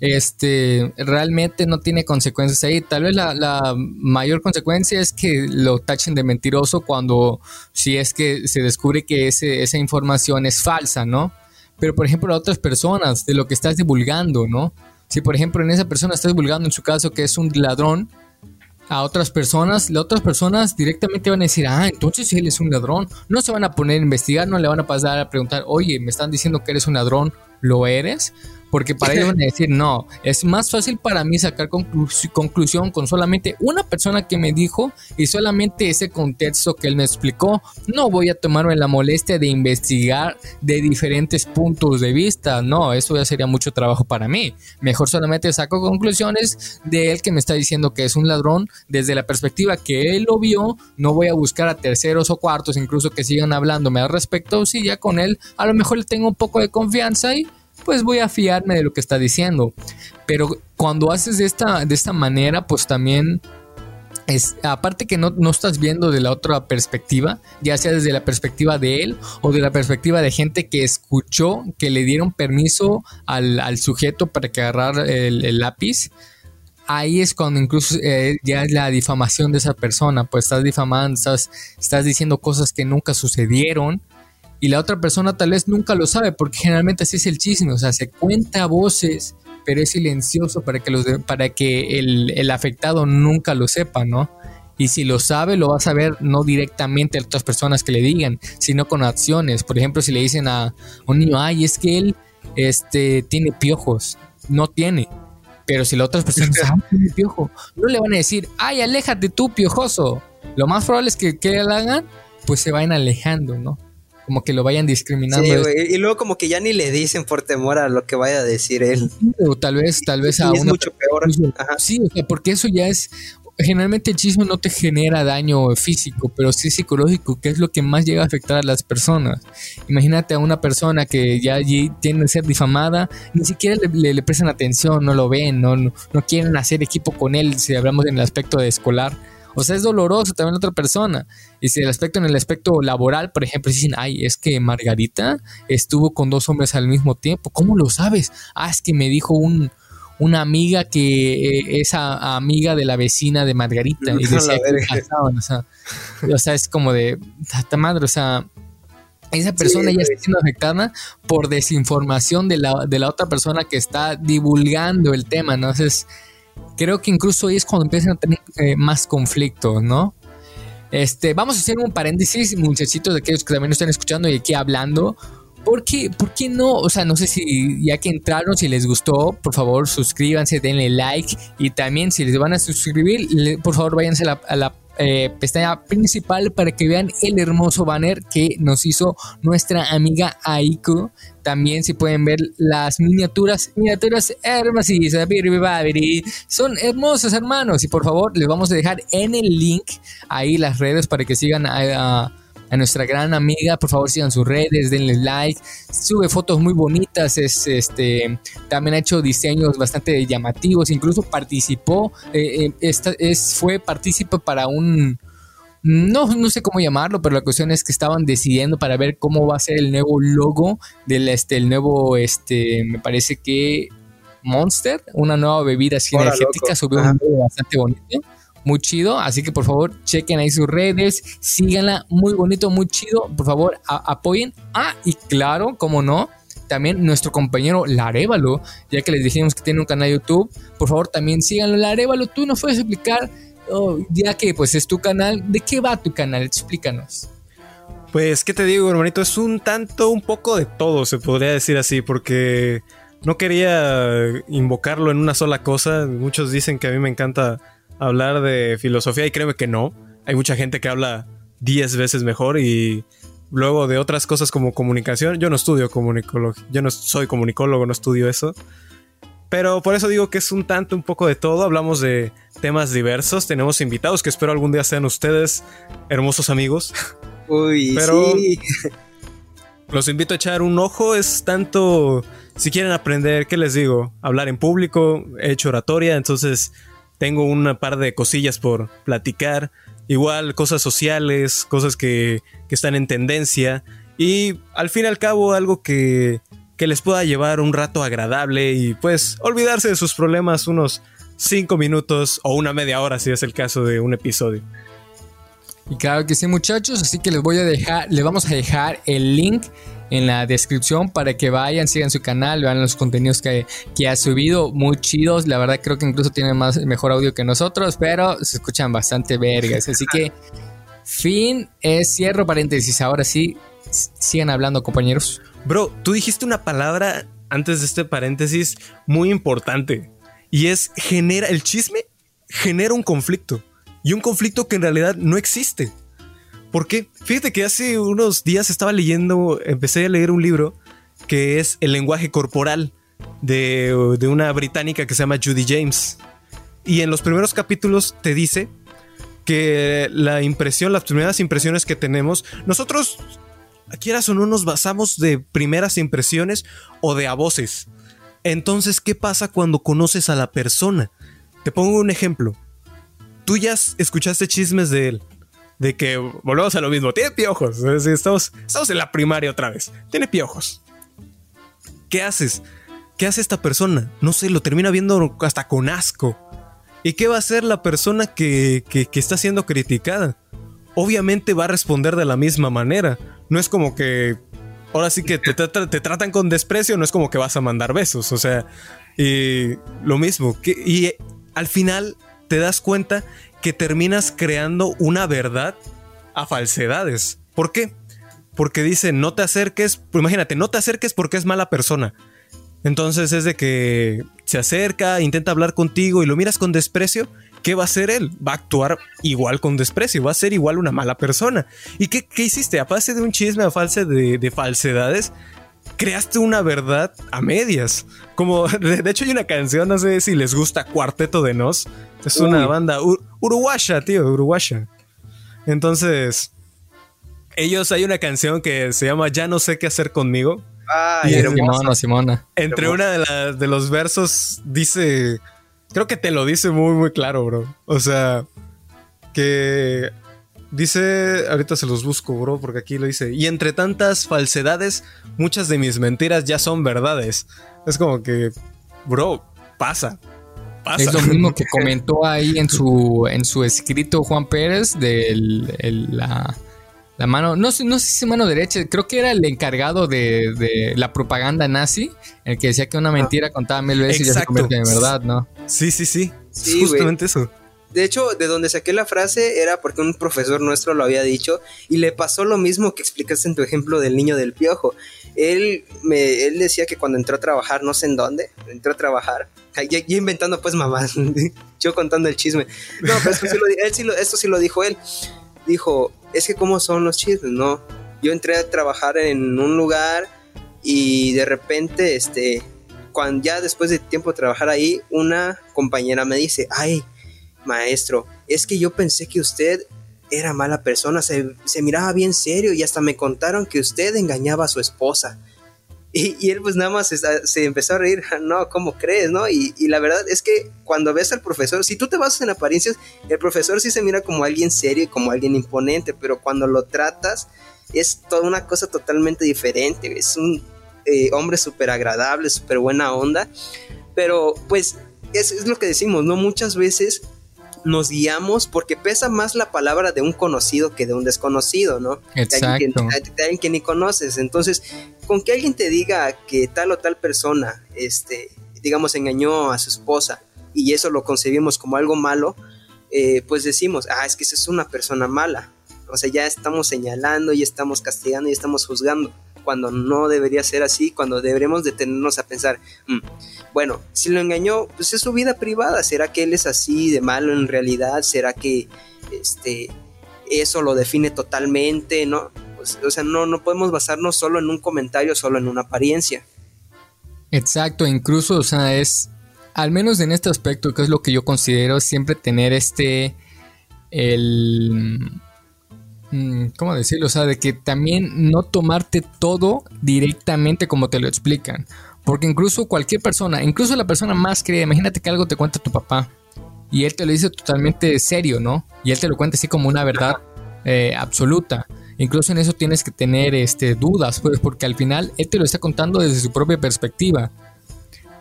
[SPEAKER 1] este, realmente no tiene consecuencias ahí. Tal vez la, mayor consecuencia es que lo tachen de mentiroso cuando, si es que se descubre que esa información es falsa, ¿no? Pero, por ejemplo, a otras personas, de lo que estás divulgando, ¿no? Si, por ejemplo, en esa persona estás divulgando en su caso que es un ladrón, a otras personas, las otras personas directamente van a decir, ah, entonces él es un ladrón. No se van a poner a investigar, no le van a pasar a preguntar, oye, me están diciendo que eres un ladrón, ¿lo eres? Porque para ellos van a decir, no, es más fácil para mí sacar conclusión con solamente una persona que me dijo y solamente ese contexto que él me explicó. No voy a tomarme la molestia de investigar de diferentes puntos de vista. No, eso ya sería mucho trabajo para mí. Mejor solamente saco conclusiones de él que me está diciendo que es un ladrón desde la perspectiva que él lo vio. No voy a buscar a terceros o cuartos, incluso que sigan hablándome al respecto. Si ya con él a lo mejor le tengo un poco de confianza y pues voy a fiarme de lo que está diciendo. Pero cuando haces de esta, de esta manera, pues también es, aparte que no, no, estás viendo de la otra perspectiva, ya sea desde la perspectiva de él o de la perspectiva de gente que escuchó, que le dieron permiso al, sujeto para que agarrar el, lápiz, ahí es cuando incluso eh, ya es la difamación de esa persona, pues estás difamando, estás, estás diciendo cosas que nunca sucedieron y la otra persona tal vez nunca lo sabe, porque generalmente así es el chisme, o sea, se cuenta a voces, pero es silencioso para que, los para que el, afectado nunca lo sepa, ¿no? Y si lo sabe, lo va a saber no directamente a otras personas que le digan, sino con acciones. Por ejemplo, si le dicen a un niño, ay, es que él este, tiene piojos, no tiene. Pero si la otra persona dice, ah, tiene piojo, no le van a decir, ay, aléjate tú, piojoso. Lo más probable es que, que lo hagan, pues se vayan alejando, ¿no? Como que lo vayan discriminando.
[SPEAKER 2] Sí, güey, y luego como que ya ni le dicen por temor a lo que vaya a decir él.
[SPEAKER 1] O tal vez, tal vez
[SPEAKER 2] Y
[SPEAKER 1] a
[SPEAKER 2] es
[SPEAKER 1] una
[SPEAKER 2] mucho peor. Ajá.
[SPEAKER 1] Sí, o sea, porque eso ya es. Generalmente el chisme no te genera daño físico, pero sí psicológico, que es lo que más llega a afectar a las personas. Imagínate a una persona que ya allí tiene que ser difamada, ni siquiera le, le- le prestan atención, no lo ven, no, no, no quieren hacer equipo con él, si hablamos en el aspecto de escolar. O sea, es doloroso también la otra persona. Y si el aspecto en el aspecto laboral, por ejemplo, dicen, ay, es que Margarita estuvo con dos hombres al mismo tiempo. ¿Cómo lo sabes? Ah, es que me dijo un, una amiga que eh, es a- amiga de la vecina de Margarita. Y *laughs*
[SPEAKER 2] A
[SPEAKER 1] decía que casaban, o sea, o sea, es como de, tata madre, o sea, esa persona
[SPEAKER 2] Sí,
[SPEAKER 1] ya está siendo afectada por desinformación de la, de la otra persona que está divulgando el tema, ¿no? Entonces, creo que incluso ahí es cuando empiezan a tener eh, más conflictos, ¿no? Este, vamos a hacer un paréntesis, muchachitos, de aquellos que también nos están escuchando y aquí hablando. ¿Por qué, ¿Por qué no? O sea, no sé si ya que entraron, si les gustó, por favor suscríbanse, denle like y también si les van a suscribir, por favor váyanse a la, a la, eh, pestaña principal para que vean el hermoso banner que nos hizo nuestra amiga Aiko. También si pueden ver las miniaturas, miniaturas biribibabiri. son hermosos hermanos y por favor les vamos a dejar en el link ahí las redes para que sigan a- a nuestra gran amiga, por favor sigan sus redes, denle like, sube fotos muy bonitas, es este también ha hecho diseños bastante llamativos, incluso participó, eh, eh, esta- es, fue partícipe para un no, no sé cómo llamarlo, pero la cuestión es que estaban decidiendo para ver cómo va a ser el nuevo logo del este, el nuevo, este, me parece que Monster, una nueva bebida así energética,
[SPEAKER 2] loco.
[SPEAKER 1] subió
[SPEAKER 2] Ajá.
[SPEAKER 1] un video bastante bonito, muy chido, así que por favor chequen ahí sus redes, síganla, muy bonito, muy chido, por favor apoyen. Ah, y claro, como no, también nuestro compañero Larévalo, ya que les dijimos que tiene un canal de YouTube, por favor también síganlo. Larévalo, tú nos puedes explicar, oh, ya que pues es tu canal, ¿de qué va tu canal? Explícanos.
[SPEAKER 3] Pues, ¿qué te digo, hermanito? Es un tanto, un poco de todo, se podría decir así, porque no quería invocarlo en una sola cosa. Muchos dicen que a mí me encanta hablar de filosofía y créeme que no. Hay mucha gente que habla 10 veces mejor y luego de otras cosas como comunicación. Yo no estudio comunicología, yo no soy comunicólogo, no estudio eso. Pero por eso digo que es un tanto, un poco de todo. Hablamos de temas diversos. Tenemos invitados que espero algún día sean ustedes, hermosos amigos. *laughs*
[SPEAKER 2] Uy,
[SPEAKER 3] Pero-
[SPEAKER 2] sí. *laughs*
[SPEAKER 3] Los invito a echar un ojo. Es tanto. Si quieren aprender, ¿qué les digo? Hablar en público. He hecho oratoria. Entonces tengo una par de cosillas por platicar. Igual cosas sociales, cosas que, que están en tendencia. Y al fin y al cabo, algo que, que les pueda llevar un rato agradable y pues olvidarse de sus problemas unos 5 minutos o una media hora, si es el caso de un episodio.
[SPEAKER 1] Y claro que sí, muchachos, así que les voy a dejar, les vamos a dejar el link en la descripción para que vayan, sigan su canal, vean los contenidos que, que ha subido, muy chidos. La verdad creo que incluso tienen más mejor audio que nosotros, pero se escuchan bastante vergas. Así que fin, es cierro paréntesis. Ahora sí, sigan hablando, compañeros.
[SPEAKER 3] Bro, tú dijiste una palabra antes de este paréntesis muy importante. Y es genera. El chisme genera un conflicto. Y un conflicto que en realidad no existe. ¿Por qué? Fíjate que hace unos días estaba leyendo, empecé a leer un libro que es El lenguaje corporal de, de una británica que se llama Judy James. Y en los primeros capítulos te dice que la impresión, las primeras impresiones que tenemos, nosotros quieras o no nos basamos de primeras impresiones o de a voces. Entonces, ¿qué pasa cuando conoces a la persona? Te pongo un ejemplo. Tú ya escuchaste chismes de él. De que volvemos a lo mismo. Tiene piojos. Estamos, estamos en la primaria otra vez. Tiene piojos. ¿Qué haces? ¿Qué hace esta persona? No sé, lo termina viendo hasta con asco. ¿Y qué va a hacer la persona que, que- está siendo criticada? Obviamente va a responder de la misma manera. No es como que. Ahora sí que te, trata- te tratan con desprecio, no es como que vas a mandar besos. O sea, y lo mismo. Que, y al final te das cuenta que terminas creando una verdad a falsedades. ¿Por qué? Porque dicen no te acerques. Pues imagínate, no te acerques porque es mala persona. Entonces es de que se acerca, intenta hablar contigo y lo miras con desprecio. ¿Qué va a hacer él? Va a actuar igual con desprecio, va a ser igual una mala persona. ¿Y qué, hiciste? Aparte de un chisme a false de, falsedades, creaste una verdad a medias. Como, *laughs* de, hecho, hay una canción, no sé si les gusta Cuarteto de Nos. Es una banda uruguaya, tío, uruguaya. Entonces, ellos hay una canción que se llama Ya no sé qué hacer conmigo.
[SPEAKER 1] Ah, y Simona, Simona.
[SPEAKER 3] Entre una de, de los versos dice, creo que te lo dice muy, muy claro, bro. O sea, que dice, ahorita se los busco, bro, porque aquí lo dice, y entre tantas falsedades, muchas de mis mentiras ya son verdades. Es como que, bro, pasa. Pasa.
[SPEAKER 1] Es lo mismo que *laughs* comentó ahí en su, en su escrito Juan Pérez de la la mano, no sé, no sé si mano derecha, creo que era el encargado de, la propaganda nazi, el que decía que una mentira contaba mil veces y ya se convierte en verdad, ¿no?
[SPEAKER 3] Sí, sí, sí. justamente eso.
[SPEAKER 2] De hecho, de donde saqué la frase era porque un profesor nuestro lo había dicho y le pasó lo mismo que explicaste en tu ejemplo del niño del piojo. Él, me, él decía que cuando entró a trabajar, no sé en dónde, entró a trabajar, ya, inventando pues mamás, *laughs* yo contando el chisme. No, pero esto sí lo, él sí lo, esto sí lo dijo él. Dijo, es que cómo son los chismes, ¿no? Yo entré a trabajar en un lugar y de repente, este, cuando ya después de tiempo de trabajar ahí, una compañera me dice, ay, maestro, es que yo pensé que usted era mala persona, se, se miraba bien serio y hasta me contaron que usted engañaba a su esposa. Y, él pues nada más se, empezó a reír, *laughs* no, ¿cómo crees? ¿no? Y, la verdad es que cuando ves al profesor, si tú te basas en apariencias, el profesor sí se mira como alguien serio y como alguien imponente, pero cuando lo tratas es toda una cosa totalmente diferente, es un eh, hombre súper agradable, súper buena onda, pero pues es, es lo que decimos, ¿no? Muchas veces nos guiamos porque pesa más la palabra de un conocido que de un desconocido, ¿no?
[SPEAKER 1] Exacto.
[SPEAKER 2] De alguien que, ni conoces. Entonces, con que alguien te diga que tal o tal persona, este, digamos, engañó a su esposa y eso lo concebimos como algo malo, eh, pues decimos, ah, es que esa es una persona mala. O sea, ya estamos señalando, y estamos castigando, y estamos juzgando cuando no debería ser así, cuando deberemos detenernos a pensar, mm, bueno, si lo engañó, pues es su vida privada, ¿será que él es así de malo en realidad? ¿Será que este eso lo define totalmente, no? O sea, no, no podemos basarnos solo en un comentario, solo en una apariencia.
[SPEAKER 1] Exacto, incluso, o sea, es, al menos en este aspecto, que es lo que yo considero, siempre tener este, el ¿cómo decirlo? O sea, de que también no tomarte todo directamente como te lo explican. Porque incluso cualquier persona, incluso la persona más cree, imagínate que algo te cuenta tu papá y él te lo dice totalmente serio, ¿no? Y él te lo cuenta así como una verdad eh, absoluta. Incluso en eso tienes que tener este, dudas, pues, porque al final él te lo está contando desde su propia perspectiva.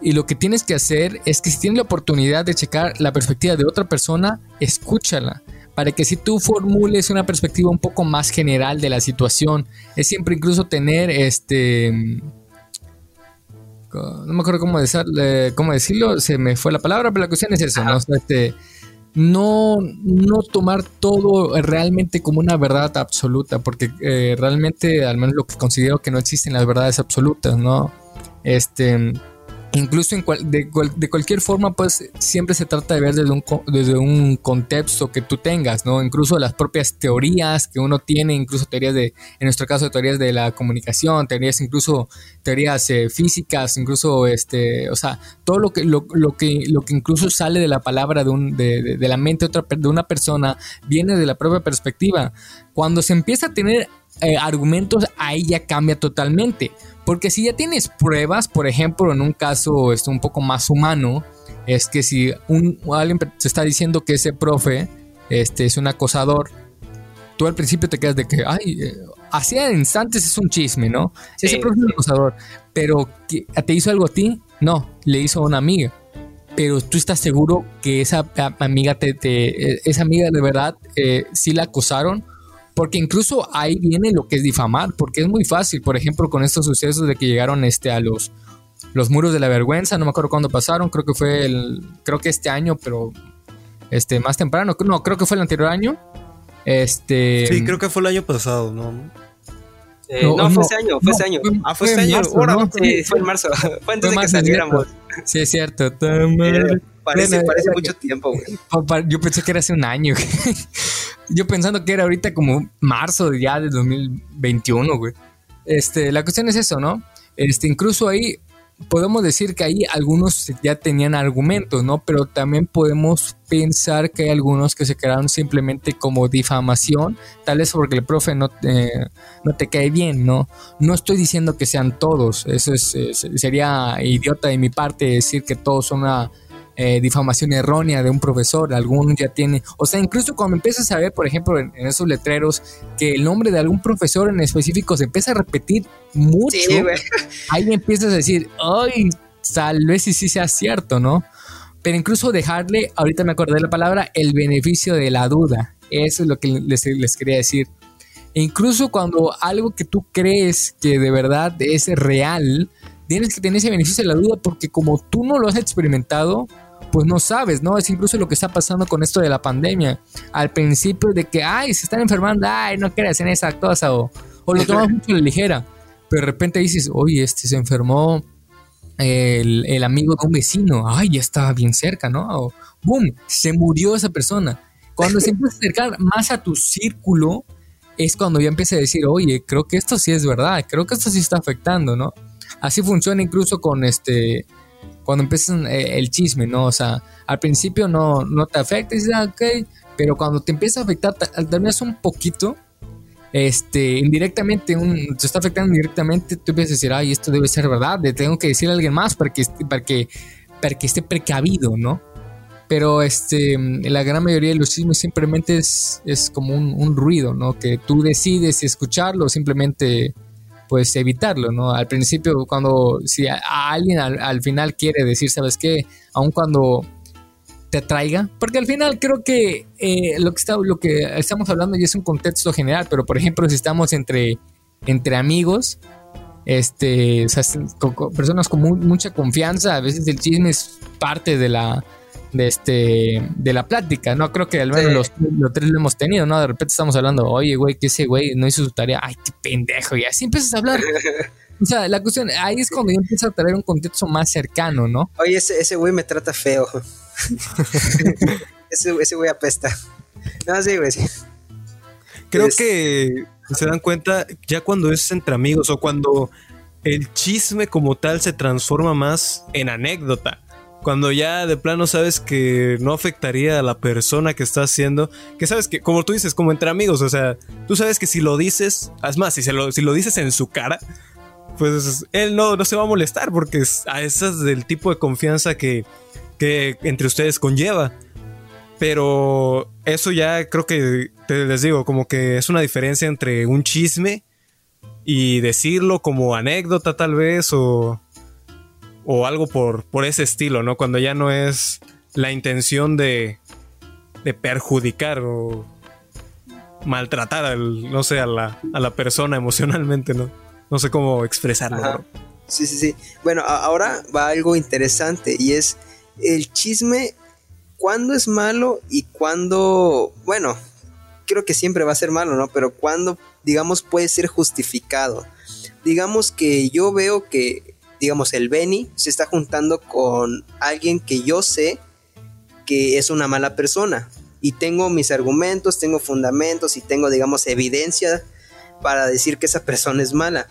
[SPEAKER 1] Y lo que tienes que hacer es que si tienes la oportunidad de checar la perspectiva de otra persona, escúchala para que si tú formules una perspectiva un poco más general de la situación, es siempre incluso tener este no me acuerdo cómo, cómo decirlo, se me fue la palabra, pero la cuestión es eso, ¿no? Este, no, no tomar todo realmente como una verdad absoluta, porque eh, realmente, al menos lo que considero que no existen las verdades absolutas, ¿no? Este, incluso en de, cualquier forma, pues siempre se trata de ver desde un, desde un contexto que tú tengas, ¿no? Incluso las propias teorías que uno tiene, incluso teorías de, en nuestro caso, teorías de la comunicación, teorías incluso, teorías eh, físicas, incluso, este, o sea, todo lo que, lo, que, lo que incluso sale de la palabra de, un, de, de la mente de, otra, de una persona viene de la propia perspectiva. Cuando se empieza a tener eh, argumentos, ahí ya cambia totalmente. Porque si ya tienes pruebas, por ejemplo, en un caso esto, un poco más humano, es que si un, alguien te está diciendo que ese profe este, es un acosador, tú al principio te quedas de que, ay, eh, hacía instantes es un chisme, ¿no? Ese profe es un acosador, pero ¿te hizo algo a ti? No, le hizo a una amiga. Pero tú estás seguro que esa amiga, te, te esa amiga de verdad eh, sí la acosaron porque incluso ahí viene lo que es difamar, porque es muy fácil, por ejemplo, con estos sucesos de que llegaron este, a los, los muros de la vergüenza, no me acuerdo cuándo pasaron, creo que fue el, creo que este año, pero este, más temprano, no, creo que fue el anterior año. Este,
[SPEAKER 3] sí, creo que fue el año pasado, ¿no?
[SPEAKER 2] Eh, no, fue ese año, fue ese año.
[SPEAKER 3] ah, fue, ese año.
[SPEAKER 2] sí, fue en marzo. *laughs* Fue antes de que saliéramos.
[SPEAKER 1] Sí, es cierto.
[SPEAKER 2] Parece, parece mucho tiempo, güey. *laughs*
[SPEAKER 1] Yo pensé que era hace un año. *laughs* Yo pensando que era ahorita como marzo ya de 2021, güey. Este, la cuestión es eso, ¿no? Este, incluso ahí podemos decir que ahí algunos ya tenían argumentos, ¿no? Pero también podemos pensar que hay algunos que se quedaron simplemente como difamación, tal vez porque el profe no te, no te cae bien, ¿no? No estoy diciendo que sean todos, eso es, sería idiota de mi parte decir que todos son una eh, difamación errónea de un profesor, algunos ya tienen, o sea, incluso cuando empiezas a ver, por ejemplo, en, esos letreros, que el nombre de algún profesor en específico se empieza a repetir mucho, *laughs* ahí empiezas a decir, ay, tal vez sí, sí sea cierto, ¿no? Pero incluso dejarle, ahorita me acordé de la palabra, el beneficio de la duda. Eso es lo que les, les quería decir. E incluso cuando algo que tú crees que de verdad es real, tienes que tener ese beneficio de la duda porque como tú no lo has experimentado, pues no sabes, ¿no? Es incluso lo que está pasando con esto de la pandemia. Al principio de que, ay, se están enfermando, ay, no quieres en esa cosa, o, o lo tomas *laughs* mucho a la ligera. Pero de repente dices, oye, este se enfermó el, el, amigo de un vecino, ay, ya estaba bien cerca, ¿no? O, boom, se murió esa persona. Cuando se empieza a acercar más a tu círculo, es cuando ya empieza a decir, oye, creo que esto sí es verdad, creo que esto sí está afectando, ¿no? Así funciona incluso con este cuando empiezan eh, el chisme, ¿no? O sea, al principio no, no te afecta, dices, ah, ok, pero cuando te empieza a afectar, al menos un poquito, este, indirectamente, un, te está afectando indirectamente, tú empiezas a decir, ay, esto debe ser verdad, le tengo que decir a alguien más para que, para que, para que esté precavido, ¿no? Pero este, la gran mayoría de los chismes simplemente es, es como un, un ruido, ¿no? Que tú decides escucharlo o simplemente pues evitarlo, ¿no? Al principio, cuando si a, alguien al, final quiere decir, ¿sabes qué? Aun cuando te traiga, porque al final creo que eh, lo, que está, lo que estamos hablando ya es un contexto general, pero por ejemplo, si estamos entre, entre amigos, este, personas con mucha confianza, a veces el chisme es parte de la, de este de la plática, ¿no? Creo que al menos los, tres lo hemos tenido, ¿no? De repente estamos hablando, oye, güey, que ese güey no hizo su tarea, ay, qué pendejo, y así empiezas a hablar. *laughs* O sea, la cuestión, ahí es cuando yo empiezo a traer un contexto más cercano, ¿no?
[SPEAKER 2] Oye, ese, ese güey me trata feo. *laughs* ese, ese güey apesta. No, sí, güey, sí.
[SPEAKER 3] Creo que se dan cuenta ya cuando es entre amigos o cuando el chisme como tal se transforma más en anécdota cuando ya de plano sabes que no afectaría a la persona que está haciendo, que sabes que, como tú dices, como entre amigos, o sea, tú sabes que si lo dices, es más, si, lo, si lo dices en su cara, pues él no, no se va a molestar porque es, a ese es del tipo de confianza que, que entre ustedes conlleva. Pero eso ya creo que, te les digo, como que es una diferencia entre un chisme y decirlo como anécdota tal vez o o algo por, por ese estilo, ¿no? Cuando ya no es la intención de, de perjudicar o maltratar al, no sé, a la, a la persona emocionalmente, ¿no? No sé cómo expresarlo.
[SPEAKER 2] Sí, sí, sí. Bueno, ahora va algo interesante y es el chisme, ¿cuándo es malo y cuándo, bueno, creo que siempre va a ser malo, ¿no? Pero cuándo, digamos, puede ser justificado. Digamos que yo veo que digamos, el Benny se está juntando con alguien que yo sé que es una mala persona. Y tengo mis argumentos, tengo fundamentos y tengo, digamos, evidencia para decir que esa persona es mala.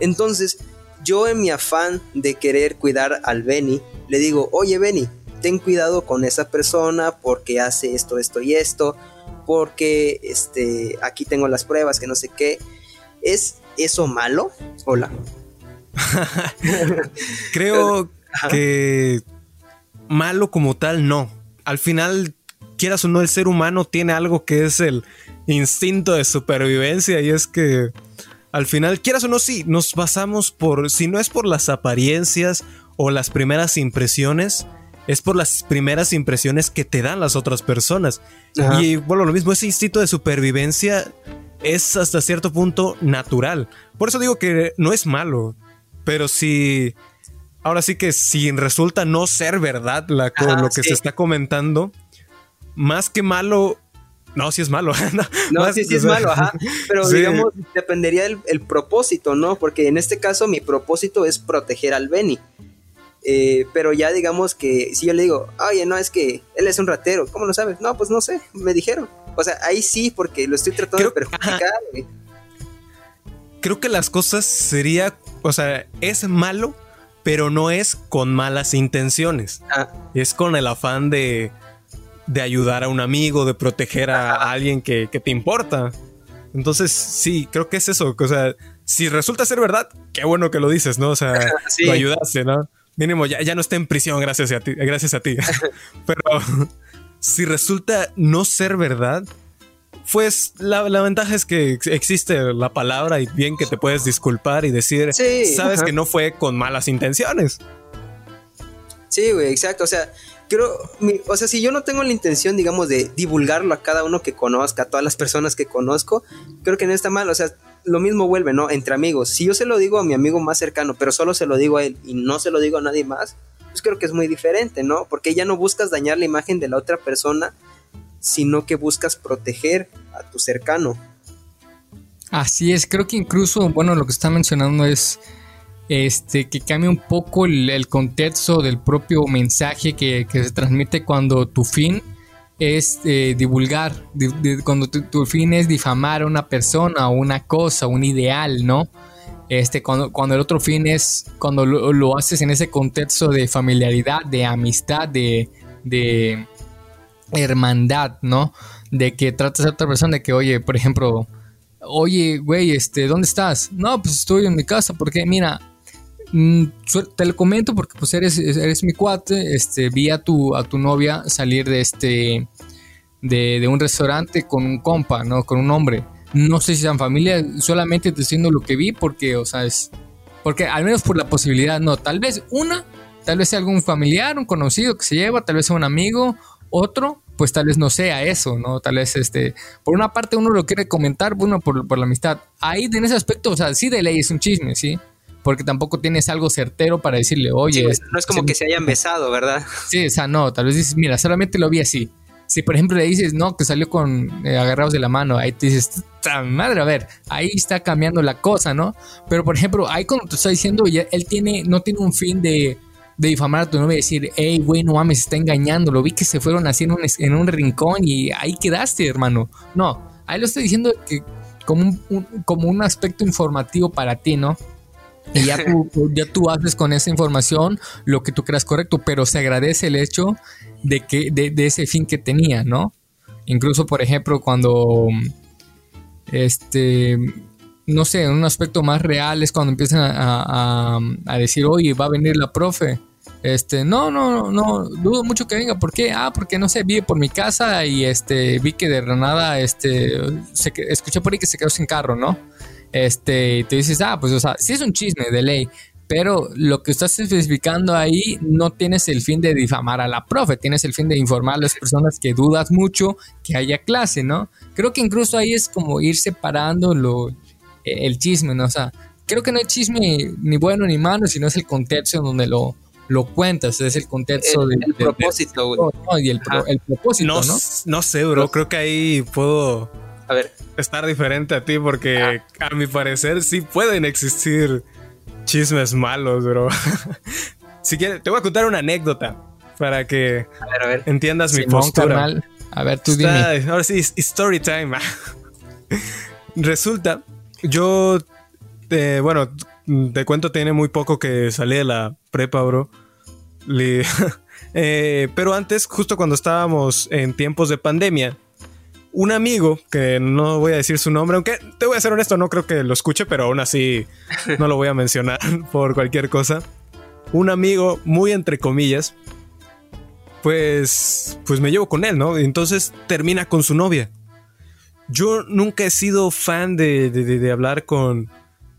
[SPEAKER 2] Entonces, yo en mi afán de querer cuidar al Benny, le digo, oye Benny, ten cuidado con esa persona porque hace esto, esto y esto, porque este, aquí tengo las pruebas, que no sé qué. ¿Es eso malo? Hola. *laughs*
[SPEAKER 3] Creo que malo como tal no. Al final, quieras o no, el ser humano tiene algo que es el instinto de supervivencia y es que al final, quieras o no, sí, nos basamos por, si no es por las apariencias o las primeras impresiones, es por las primeras impresiones que te dan las otras personas. Y bueno, lo mismo, ese instinto de supervivencia es hasta cierto punto natural. Por eso digo que no es malo. Pero si. Ahora sí que si resulta no ser verdad lo que se está comentando, más que malo, no, sí es malo. *laughs*
[SPEAKER 2] no, sí, sí es malo, *laughs* ajá. Pero digamos, dependería el, propósito, ¿no? Porque en este caso mi propósito es proteger al Benny. Eh, pero ya digamos que si yo le digo, oye, no, es que él es un ratero, ¿cómo lo sabes? No, pues no sé, me dijeron. O sea, ahí sí, porque lo estoy tratando de perjudicar.
[SPEAKER 3] Creo que las cosas sería, o sea, es malo, pero no es con malas intenciones. Ah. Es con el afán de, de ayudar a un amigo, de proteger a, alguien que, te importa. Entonces, sí, creo que es eso. O sea, si resulta ser verdad, qué bueno que lo dices, ¿no? O sea, *laughs* lo ayudaste, ¿no? Mínimo, ya, ya no está en prisión gracias a ti. Gracias a ti. *laughs* Pero *laughs* si resulta no ser verdad, pues la, ventaja es que existe la palabra y bien que te puedes disculpar y decir, sabes que no fue con malas intenciones.
[SPEAKER 2] Sí, güey, exacto. O sea, creo, o sea, si yo no tengo la intención, digamos, de divulgarlo a cada uno que conozca, a todas las personas que conozco, creo que no está mal. O sea, lo mismo vuelve, ¿no? Entre amigos. Si yo se lo digo a mi amigo más cercano, pero solo se lo digo a él y no se lo digo a nadie más, pues creo que es muy diferente, ¿no? Porque ya no buscas dañar la imagen de la otra persona sino que buscas proteger a tu cercano.
[SPEAKER 1] Así es, creo que incluso, bueno, lo que está mencionando es este, que cambia un poco el, contexto del propio mensaje que, se transmite cuando tu fin es eh, divulgar, cuando tu, fin es difamar a una persona una cosa, un ideal, ¿no? Este, cuando, cuando el otro fin es, cuando lo, haces en ese contexto de familiaridad, de amistad, de, de hermandad, ¿no? De que tratas a otra persona de que, oye, por ejemplo, oye, güey, este, ¿dónde estás? No, pues estoy en mi casa, porque mira, mm, te lo comento porque pues eres, eres mi cuate, este, vi a tu, a tu novia salir de este, de, un restaurante con un compa, ¿no? Con un hombre. No sé si sean familia, solamente te diciendo lo que vi porque, o sea, es, porque al menos por la posibilidad, no, tal vez una, tal vez sea algún familiar, un conocido que se lleva, tal vez sea un amigo, otro, pues tal vez no sea eso, ¿no? Tal vez, este, por una parte uno lo quiere comentar, uno por, por la amistad. Ahí en ese aspecto, o sea, sí de ley es un chisme, ¿sí? Porque tampoco tienes algo certero para decirle, oye...
[SPEAKER 2] no es como que se hayan *laughs* besado, ¿verdad?
[SPEAKER 1] Sí, o sea, no, tal vez dices, mira, solamente lo vi así. Si por ejemplo le dices, no, que salió con eh, agarrados de la mano, ahí te dices, madre, a ver, ahí está cambiando la cosa, ¿no? Pero por ejemplo, ahí cuando te está diciendo, ya, él tiene, no tiene un fin de, de difamar a tu novia y decir, hey, güey, no mames, está engañando, lo vi que se fueron así en un, en un rincón y ahí quedaste, hermano. No, ahí lo estoy diciendo que como un, como un aspecto informativo para ti, ¿no? Y ya *laughs* tú, ya tú haces con esa información lo que tú creas correcto, pero se agradece el hecho de que de, de ese fin que tenía, ¿no? Incluso, por ejemplo, cuando este no sé, en un aspecto más real es cuando empiezan a, decir, oye, va a venir la profe. Este, no, no, no, dudo mucho que venga. ¿Por qué? Ah, porque no sé, vive por mi casa y este, vi que de nada, este, escuché por ahí que se quedó sin carro, ¿no? Este, y te dices, ah, pues, o sea, sí es un chisme de ley, pero lo que estás especificando ahí no tienes el fin de difamar a la profe, tienes el fin de informar a las personas que dudas mucho que haya clase, ¿no? Creo que incluso ahí es como ir separando lo, el chisme, ¿no? O sea, creo que no hay chisme ni bueno ni malo, sino es el contexto donde lo, lo cuentas, es el contexto
[SPEAKER 2] del de, propósito, güey.
[SPEAKER 1] No, y el, propósito, ¿no?
[SPEAKER 3] No, sé, bro, creo que ahí puedo a ver. estar diferente a ti porque a mi parecer sí pueden existir chismes malos, bro. *laughs* si quieres, te voy a contar una anécdota para que entiendas mi postura.
[SPEAKER 1] A ver, tú dime.
[SPEAKER 3] Ahora sí, story time. *laughs* Resulta yo, eh, bueno, te cuento, tiene muy poco que salí de la prepa, bro. *laughs* Eh, pero antes, justo cuando estábamos en tiempos de pandemia, un amigo, que no voy a decir su nombre, aunque te voy a ser honesto, no creo que lo escuche, pero aún así *laughs* no lo voy a mencionar *laughs* por cualquier cosa. Un amigo, muy entre comillas, pues, pues me llevo con él, ¿no? Entonces termina con su novia. Yo nunca he sido fan de, hablar con,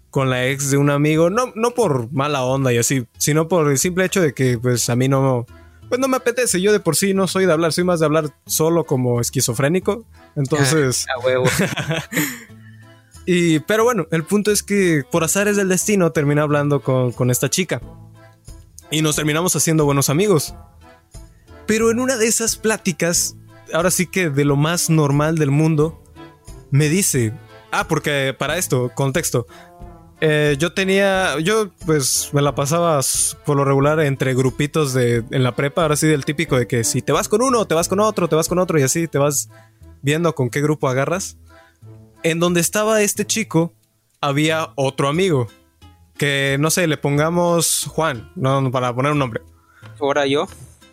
[SPEAKER 3] con la ex de un amigo, no, no por mala onda y así, sino por el simple hecho de que pues a mí no, pues no me apetece, yo de por sí no soy de hablar, soy más de hablar solo como esquizofrénico, entonces...
[SPEAKER 2] a huevo. *laughs*
[SPEAKER 3] y, pero bueno, el punto es que por azares del destino terminé hablando con, con esta chica y nos terminamos haciendo buenos amigos. Pero en una de esas pláticas ahora sí que de lo más normal del mundo, me dice, ah, porque para esto, contexto, eh, yo tenía, yo pues me la pasaba por lo regular entre grupitos de, en la prepa, ahora sí del típico de que si te vas con uno, te vas con otro, te vas con otro y así te vas viendo con qué grupo agarras. En donde estaba este chico, había otro amigo, que no sé, le pongamos Juan, no, para poner un nombre.
[SPEAKER 2] Ahora yo.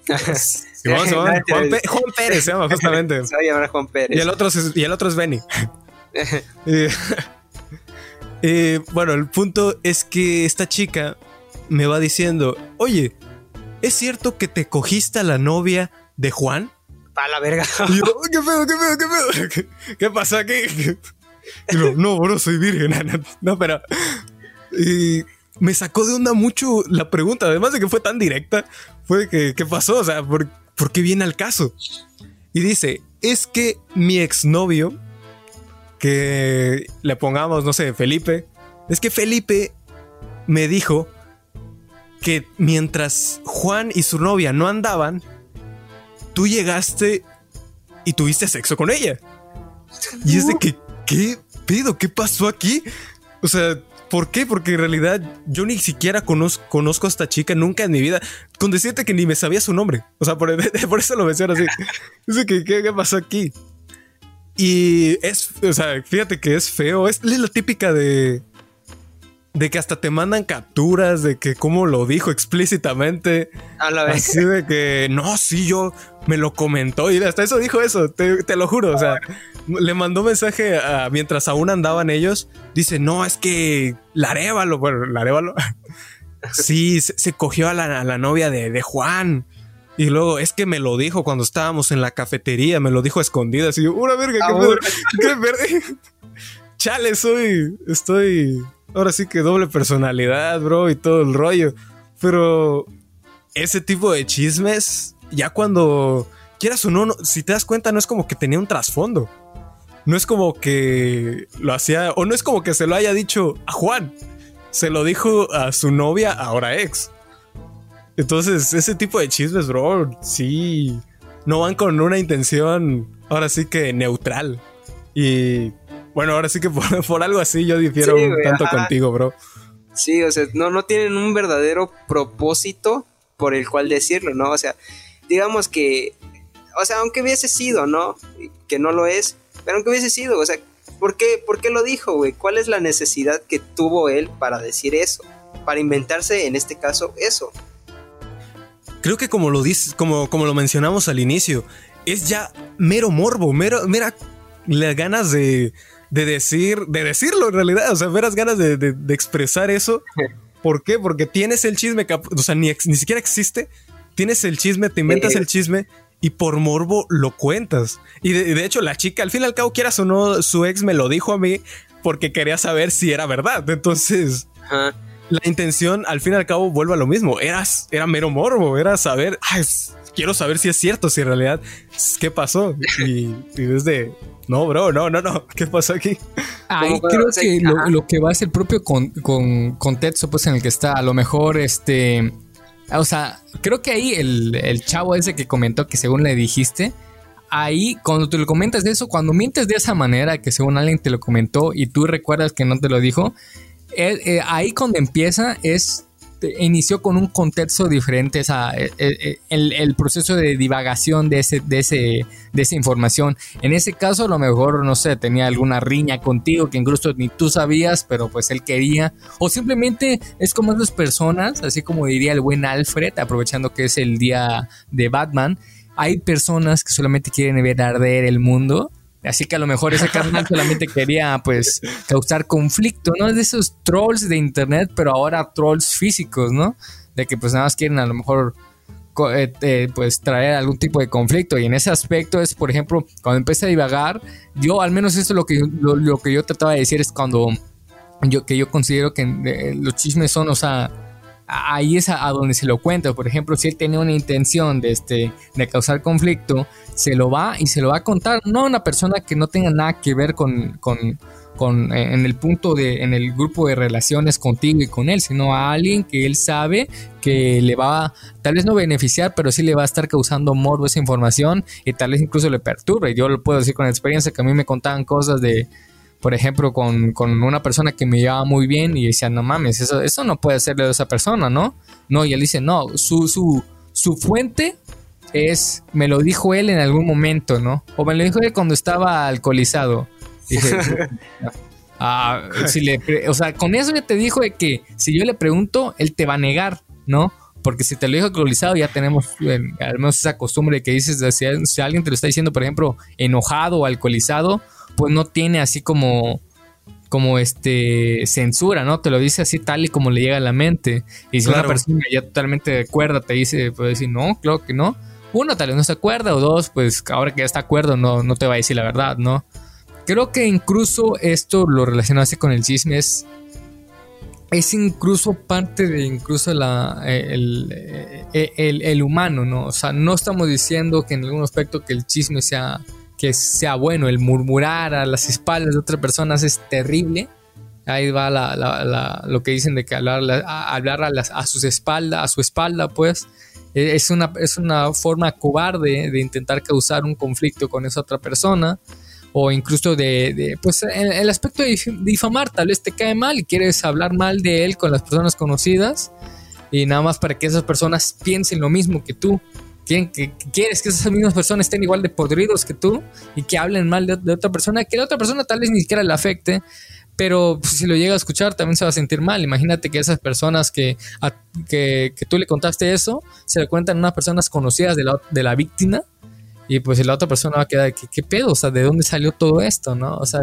[SPEAKER 2] *laughs*
[SPEAKER 3] Juan, Pérez se llama justamente. *laughs*
[SPEAKER 2] Juan Pérez.
[SPEAKER 3] Y el otro es, y el otro es Benny. *laughs* y, bueno, el punto es que esta chica me va diciendo, oye, ¿es cierto que te cogiste a la novia de Juan?
[SPEAKER 2] A la verga.
[SPEAKER 3] Y yo, ¿qué pedo, qué pedo, qué pedo? ¿Qué, qué pasa aquí? Y yo, no, bro, soy virgen. No, pero... Y me sacó de onda mucho la pregunta, además de que fue tan directa, fue que, ¿qué pasó? O sea, ¿por, ¿por qué viene al caso? Y dice, es que mi exnovio, que le pongamos, no sé, Felipe, es que Felipe me dijo que mientras Juan y su novia no andaban, tú llegaste y tuviste sexo con ella. Y es de que, ¿qué pedo? ¿Qué pasó aquí? O sea, ¿por qué? Porque en realidad yo ni siquiera conozco, conozco a esta chica nunca en mi vida. Con decirte que ni me sabía su nombre. O sea, por, *laughs* eso lo menciono así. *laughs* Dice que, ¿qué, pasó aquí? Y es, o sea, fíjate que es feo. Es la típica de de que hasta te mandan capturas de que cómo lo dijo explícitamente.
[SPEAKER 2] A la vez.
[SPEAKER 3] Así de que, no, sí, yo me lo comentó y hasta eso dijo eso, te, lo juro. O sea, le mandó mensaje a, mientras aún andaban ellos. Dice, no, es que Larévalo, bueno, Larévalo. *laughs* sí, se, cogió a la, novia de, Juan. Y luego, es que me lo dijo cuando estábamos en la cafetería, me lo dijo escondida. Así, una verga, qué, qué *laughs* Chale, soy, estoy ahora sí que doble personalidad, bro, y todo el rollo. Pero ese tipo de chismes, ya cuando quieras o no, si te das cuenta, no es como que tenía un trasfondo. No es como que lo hacía, o no es como que se lo haya dicho a Juan. Se lo dijo a su novia, ahora ex. Entonces, ese tipo de chismes, bro, sí, no van con una intención, ahora sí que neutral. Y bueno, ahora sí que por, *laughs* algo así yo difiero un tanto contigo, bro.
[SPEAKER 2] Sí, o sea, no, no tienen un verdadero propósito por el cual decirlo, ¿no? O sea, digamos que, o sea, aunque hubiese sido, ¿no? Que no lo es, pero aunque hubiese sido, o sea, ¿por qué, por qué lo dijo, güey? ¿Cuál es la necesidad que tuvo él para decir eso? Para inventarse, en este caso, eso.
[SPEAKER 3] Creo que como lo dices, como, como lo mencionamos al inicio, es ya mero morbo, mero, mera las ganas de, de decir, de decirlo en realidad, o sea, veras ganas de, de, expresar eso. ¿Por qué? Porque tienes el chisme, o sea, ni, ni siquiera existe, tienes el chisme, te inventas el chisme y por morbo lo cuentas. Y de, hecho, la chica, al fin y al cabo, quieras o no, su ex me lo dijo a mí porque quería saber si era verdad. Entonces, la intención, al fin y al cabo, vuelve a lo mismo. Eras, era mero morbo, era saber, quiero saber si es cierto, si en realidad, ¿qué pasó? Y, y desde, no, bro, no, no, no. ¿Qué pasó aquí?
[SPEAKER 1] Ahí creo que lo, que va es el propio con, contexto pues, en el que está. A lo mejor, este. O sea, creo que ahí el, el chavo ese que comentó que según le dijiste, ahí cuando tú le comentas de eso, cuando mientes de esa manera, que según alguien te lo comentó y tú recuerdas que no te lo dijo, eh, eh, ahí cuando empieza es inició con un contexto diferente esa, eh, eh, eh, el, proceso de divagación de, ese, de, ese, de esa información. En ese caso, a lo mejor, no sé, tenía alguna riña contigo que incluso ni tú sabías, pero pues él quería. O simplemente es como esas personas, así como diría el buen Alfred, aprovechando que es el día de Batman. Hay personas que solamente quieren ver arder el mundo Así que a lo mejor ese carnal solamente quería pues causar conflicto, ¿no? Es de esos trolls de internet, pero ahora trolls físicos, ¿no? De que pues nada más quieren a lo mejor eh, eh, pues traer algún tipo de conflicto. Y en ese aspecto es, por ejemplo, cuando empecé a divagar, yo al menos esto lo que, lo, que yo trataba de decir es cuando yo, que yo considero que eh, los chismes son, o sea, ahí es a, donde se lo cuenta. Por ejemplo, si él tenía una intención de, este, de causar conflicto, se lo va y se lo va a contar, no a una persona que no tenga nada que ver con, con, en el punto de, en el grupo de relaciones contigo y con él, sino a alguien que él sabe que le va, tal vez no beneficiar, pero sí le va a estar causando morbo esa información y tal vez incluso le perturbe. Yo lo puedo decir con experiencia que a mí me contaban cosas de, por ejemplo, con, una persona que me llevaba muy bien y decía, no mames, eso, eso no puede ser de esa persona, ¿no? No, y él dice, no, su, su, su fuente es, me lo dijo él en algún momento, ¿no? O me lo dijo él cuando estaba alcoholizado. Dije, *laughs* ah, si le, o sea, con eso ya te dijo de que si yo le pregunto, él te va a negar, ¿no? Porque si te lo dijo alcoholizado, ya tenemos al menos esa costumbre de que dices, si, si alguien te lo está diciendo, por ejemplo, enojado o alcoholizado, pues no tiene así como como este censura, ¿no? Te lo dice así tal y como le llega a la mente. Y si una persona ya totalmente de acuerdo te dice, puede decir, no, claro que no. Uno, tal vez no se acuerda, o dos, pues ahora que ya está de acuerdo, no, no te va a decir la verdad, ¿no? Creo que incluso esto lo relacionado con el chisme es, es incluso parte de incluso la, el, el, el, humano, ¿no? O sea, no estamos diciendo que en algún aspecto que el chisme sea que sea bueno. El murmurar a las espaldas de otras personas es terrible. Ahí va lo que dicen de que hablar, a, hablar a, sus espaldas, a su espalda, pues. E, es una, es una forma cobarde de intentar causar un conflicto con esa otra persona. O incluso de, pues, el, aspecto de difamar. Tal vez te cae mal y quieres hablar mal de él con las personas conocidas. Y nada más para que esas personas piensen lo mismo que tú que, quieres que esas mismas personas estén igual de podridos que tú y que hablen mal de, otra persona, que la otra persona tal vez ni siquiera le afecte, pero pues, si lo llega a escuchar también se va a sentir mal. Imagínate que esas personas que, que, tú le contaste eso, se le cuentan unas personas conocidas de la, de la víctima y pues la otra persona va a quedar, ¿qué, ¿qué, pedo? O sea, ¿de dónde salió todo esto? ¿no? O sea,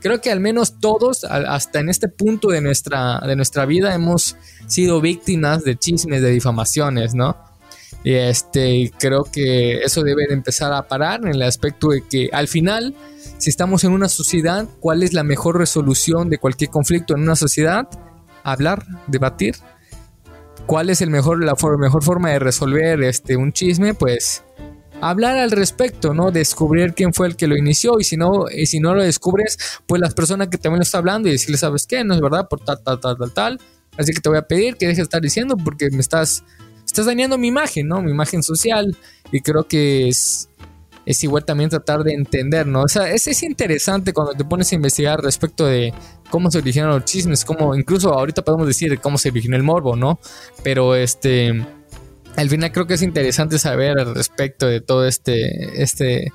[SPEAKER 1] creo que al menos todos, hasta en este punto de nuestra, de nuestra vida, hemos sido víctimas de chismes, de difamaciones, ¿no? Y este, creo que eso debe de empezar a parar en el aspecto de que al final, si estamos en una sociedad, ¿cuál es la mejor resolución de cualquier conflicto en una sociedad? Hablar, debatir. ¿Cuál es el mejor, la mejor forma de resolver este, un chisme? Pues hablar al respecto, ¿no? Descubrir quién fue el que lo inició y si no, y si no lo descubres, pues las personas que también lo está hablando y decirle, ¿sabes qué? No es verdad, por tal, tal, tal, tal, tal. Así que te voy a pedir que dejes de estar diciendo porque me estás estás dañando mi imagen, ¿no? Mi imagen social. Y creo que es, es igual también tratar de entender, ¿no? O sea, es, es interesante cuando te pones a investigar respecto de cómo se originaron los chismes, cómo incluso ahorita podemos decir cómo se originó el morbo, ¿no? Pero este al final creo que es interesante saber al respecto de todo este este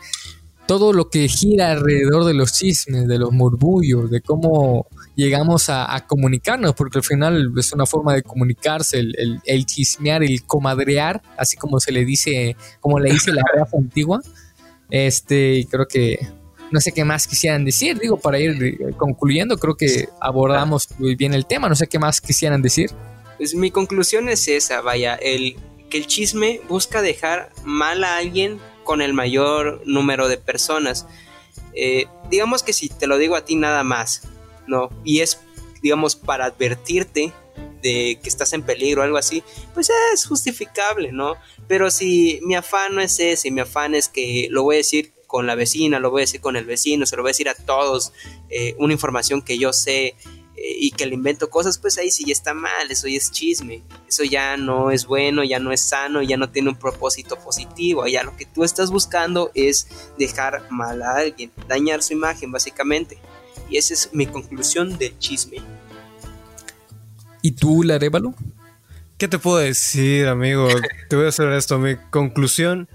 [SPEAKER 1] todo lo que gira alrededor de los chismes, de los murmullos, de cómo llegamos a, comunicarnos, porque al final es una forma de comunicarse, el, chismear, el comadrear, así como se le dice, como le dice la raza antigua. Este, creo que no sé qué más quisieran decir, digo, para ir concluyendo, creo que abordamos muy bien el tema, no sé qué más quisieran decir.
[SPEAKER 2] Pues mi conclusión es esa, vaya, el que el chisme busca dejar mal a alguien con el mayor número de personas. Eh, digamos que si te lo digo a ti nada más, ¿no? Y es, digamos, para advertirte de que estás en peligro o algo así, pues es justificable, ¿no? Pero si mi afán no es ese, mi afán es que lo voy a decir con la vecina, lo voy a decir con el vecino, se lo voy a decir a todos, eh, una información que yo sé y que le invento cosas, pues ahí sí ya está mal, eso ya es chisme, eso ya no es bueno, ya no es sano, ya no tiene un propósito positivo, ya lo que tú estás buscando es dejar mal a alguien, dañar su imagen básicamente. Y esa es mi conclusión del chisme.
[SPEAKER 1] ¿Y tú, Larévalo?
[SPEAKER 3] ¿Qué te puedo decir, amigo? *laughs* te voy a hacer esto. Mi conclusión,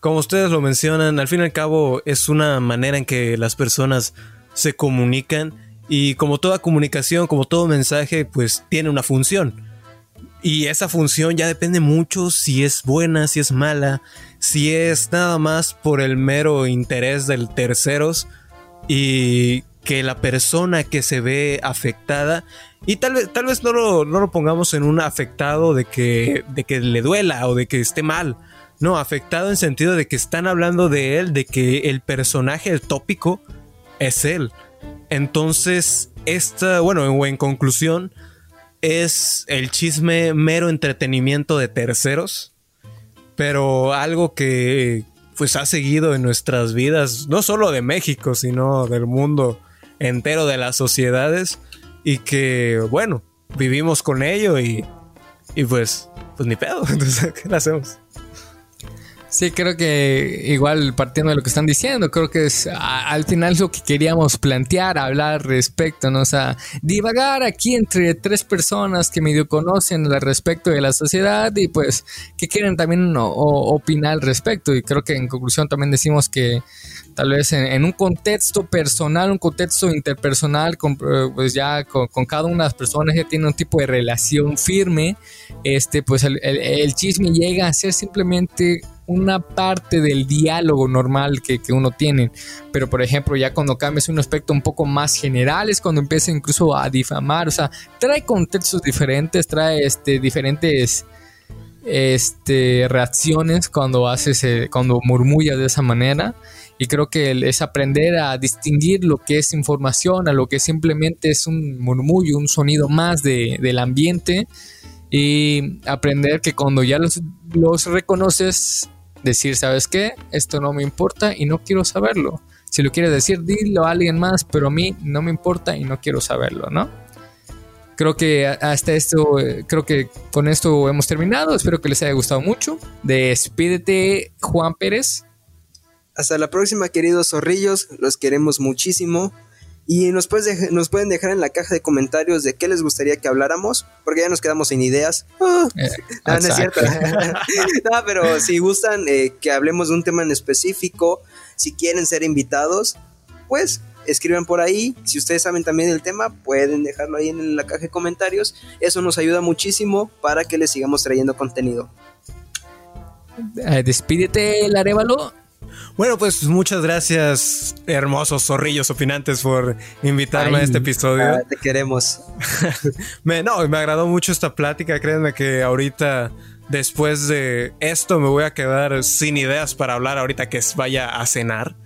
[SPEAKER 3] como ustedes lo mencionan, al fin y al cabo es una manera en que las personas se comunican y como toda comunicación, como todo mensaje, pues tiene una función. Y esa función ya depende mucho si es buena, si es mala, si es nada más por el mero interés del terceros y que la persona que se ve afectada y tal vez, tal vez no, lo, no lo pongamos en un afectado de que, de que le duela o de que esté mal. No, afectado en sentido de que están hablando de él, de que el personaje, el tópico, es él. Entonces, esta, bueno, en conclusión, es el chisme mero entretenimiento de terceros, pero algo que pues ha seguido en nuestras vidas, no solo de México, sino del mundo entero de las sociedades y que, bueno, vivimos con ello y, y pues, pues ni pedo. *laughs* Entonces, ¿qué le hacemos?
[SPEAKER 1] Sí, creo que igual partiendo de lo que están diciendo, creo que es al final lo que queríamos plantear, hablar respecto, ¿no? O sea, divagar aquí entre tres personas que medio conocen al respecto de la sociedad y pues que quieren también opinar al respecto. Y creo que en conclusión también decimos que tal vez en, un contexto personal, un contexto interpersonal, con, pues ya con, cada una de las personas ya tiene un tipo de relación firme, este, pues el, el chisme llega a ser simplemente una parte del diálogo normal que, uno tiene. Pero, por ejemplo, ya cuando cambias un aspecto un poco más general, es cuando empieza incluso a difamar. O sea, trae contextos diferentes, trae este, diferentes este, reacciones cuando haces, eh, cuando murmullas de esa manera. Y creo que es aprender a distinguir lo que es información a lo que simplemente es un murmullo, un sonido más del ambiente. Y aprender que cuando ya los, los reconoces, decir, ¿sabes qué? Esto no me importa y no quiero saberlo. Si lo quieres decir, dilo a alguien más, pero a mí no me importa y no quiero saberlo, ¿no? Creo que hasta esto, eh, creo que con esto hemos terminado. Espero que les haya gustado mucho. Despídete, Juan Pérez.
[SPEAKER 2] Hasta la próxima, queridos zorrillos. Los queremos muchísimo. Y nos, nos pueden dejar en la caja de comentarios de qué les gustaría que habláramos, porque ya nos quedamos sin ideas. Ah, *laughs* eh, no, es cierto. *laughs* no, pero si gustan eh, que hablemos de un tema en específico, si quieren ser invitados, pues escriban por ahí. Si ustedes saben también el tema, pueden dejarlo ahí en la caja de comentarios. Eso nos ayuda muchísimo para que les sigamos trayendo contenido.
[SPEAKER 1] Eh, despídete, Larevalo.
[SPEAKER 3] Bueno, pues muchas gracias, hermosos zorrillos opinantes, por invitarme a este episodio. Ah,
[SPEAKER 2] te queremos. *laughs*
[SPEAKER 3] me, no, me agradó mucho esta plática. Créanme que ahorita, después de esto, me voy a quedar sin ideas para hablar ahorita que vaya a cenar.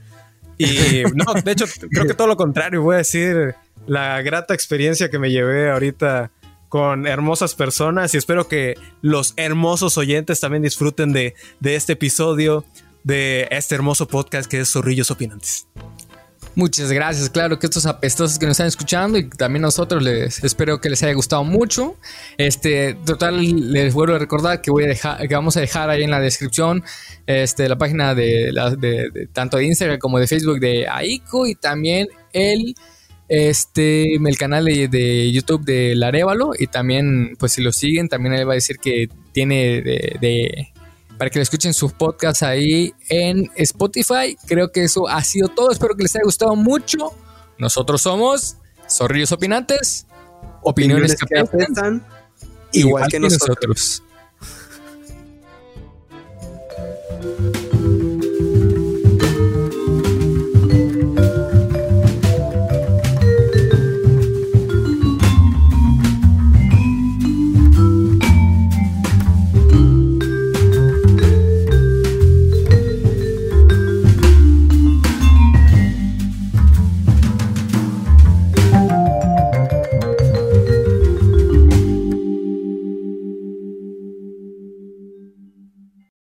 [SPEAKER 3] Y *laughs* no, de hecho, creo que todo lo contrario. Voy a decir la grata experiencia que me llevé ahorita con hermosas personas y espero que los hermosos oyentes también disfruten de, de este episodio de este hermoso podcast que es Zorrillos Opinantes.
[SPEAKER 1] Muchas gracias, claro que estos apestosos que nos están escuchando y también nosotros les espero que les haya gustado mucho. Este, total, les vuelvo a recordar que voy a dejar, que vamos a dejar ahí en la descripción este, la página de, de, tanto de Instagram como de Facebook de Aiko y también el este el canal de, YouTube de Larevalo y también pues si lo siguen también le va a decir que tiene de para que le escuchen sus podcasts ahí en Spotify. Creo que eso ha sido todo. Espero que les haya gustado mucho. Nosotros somos Zorrillos Opinantes. Opiniones, que, afectan, igual, que, nosotros.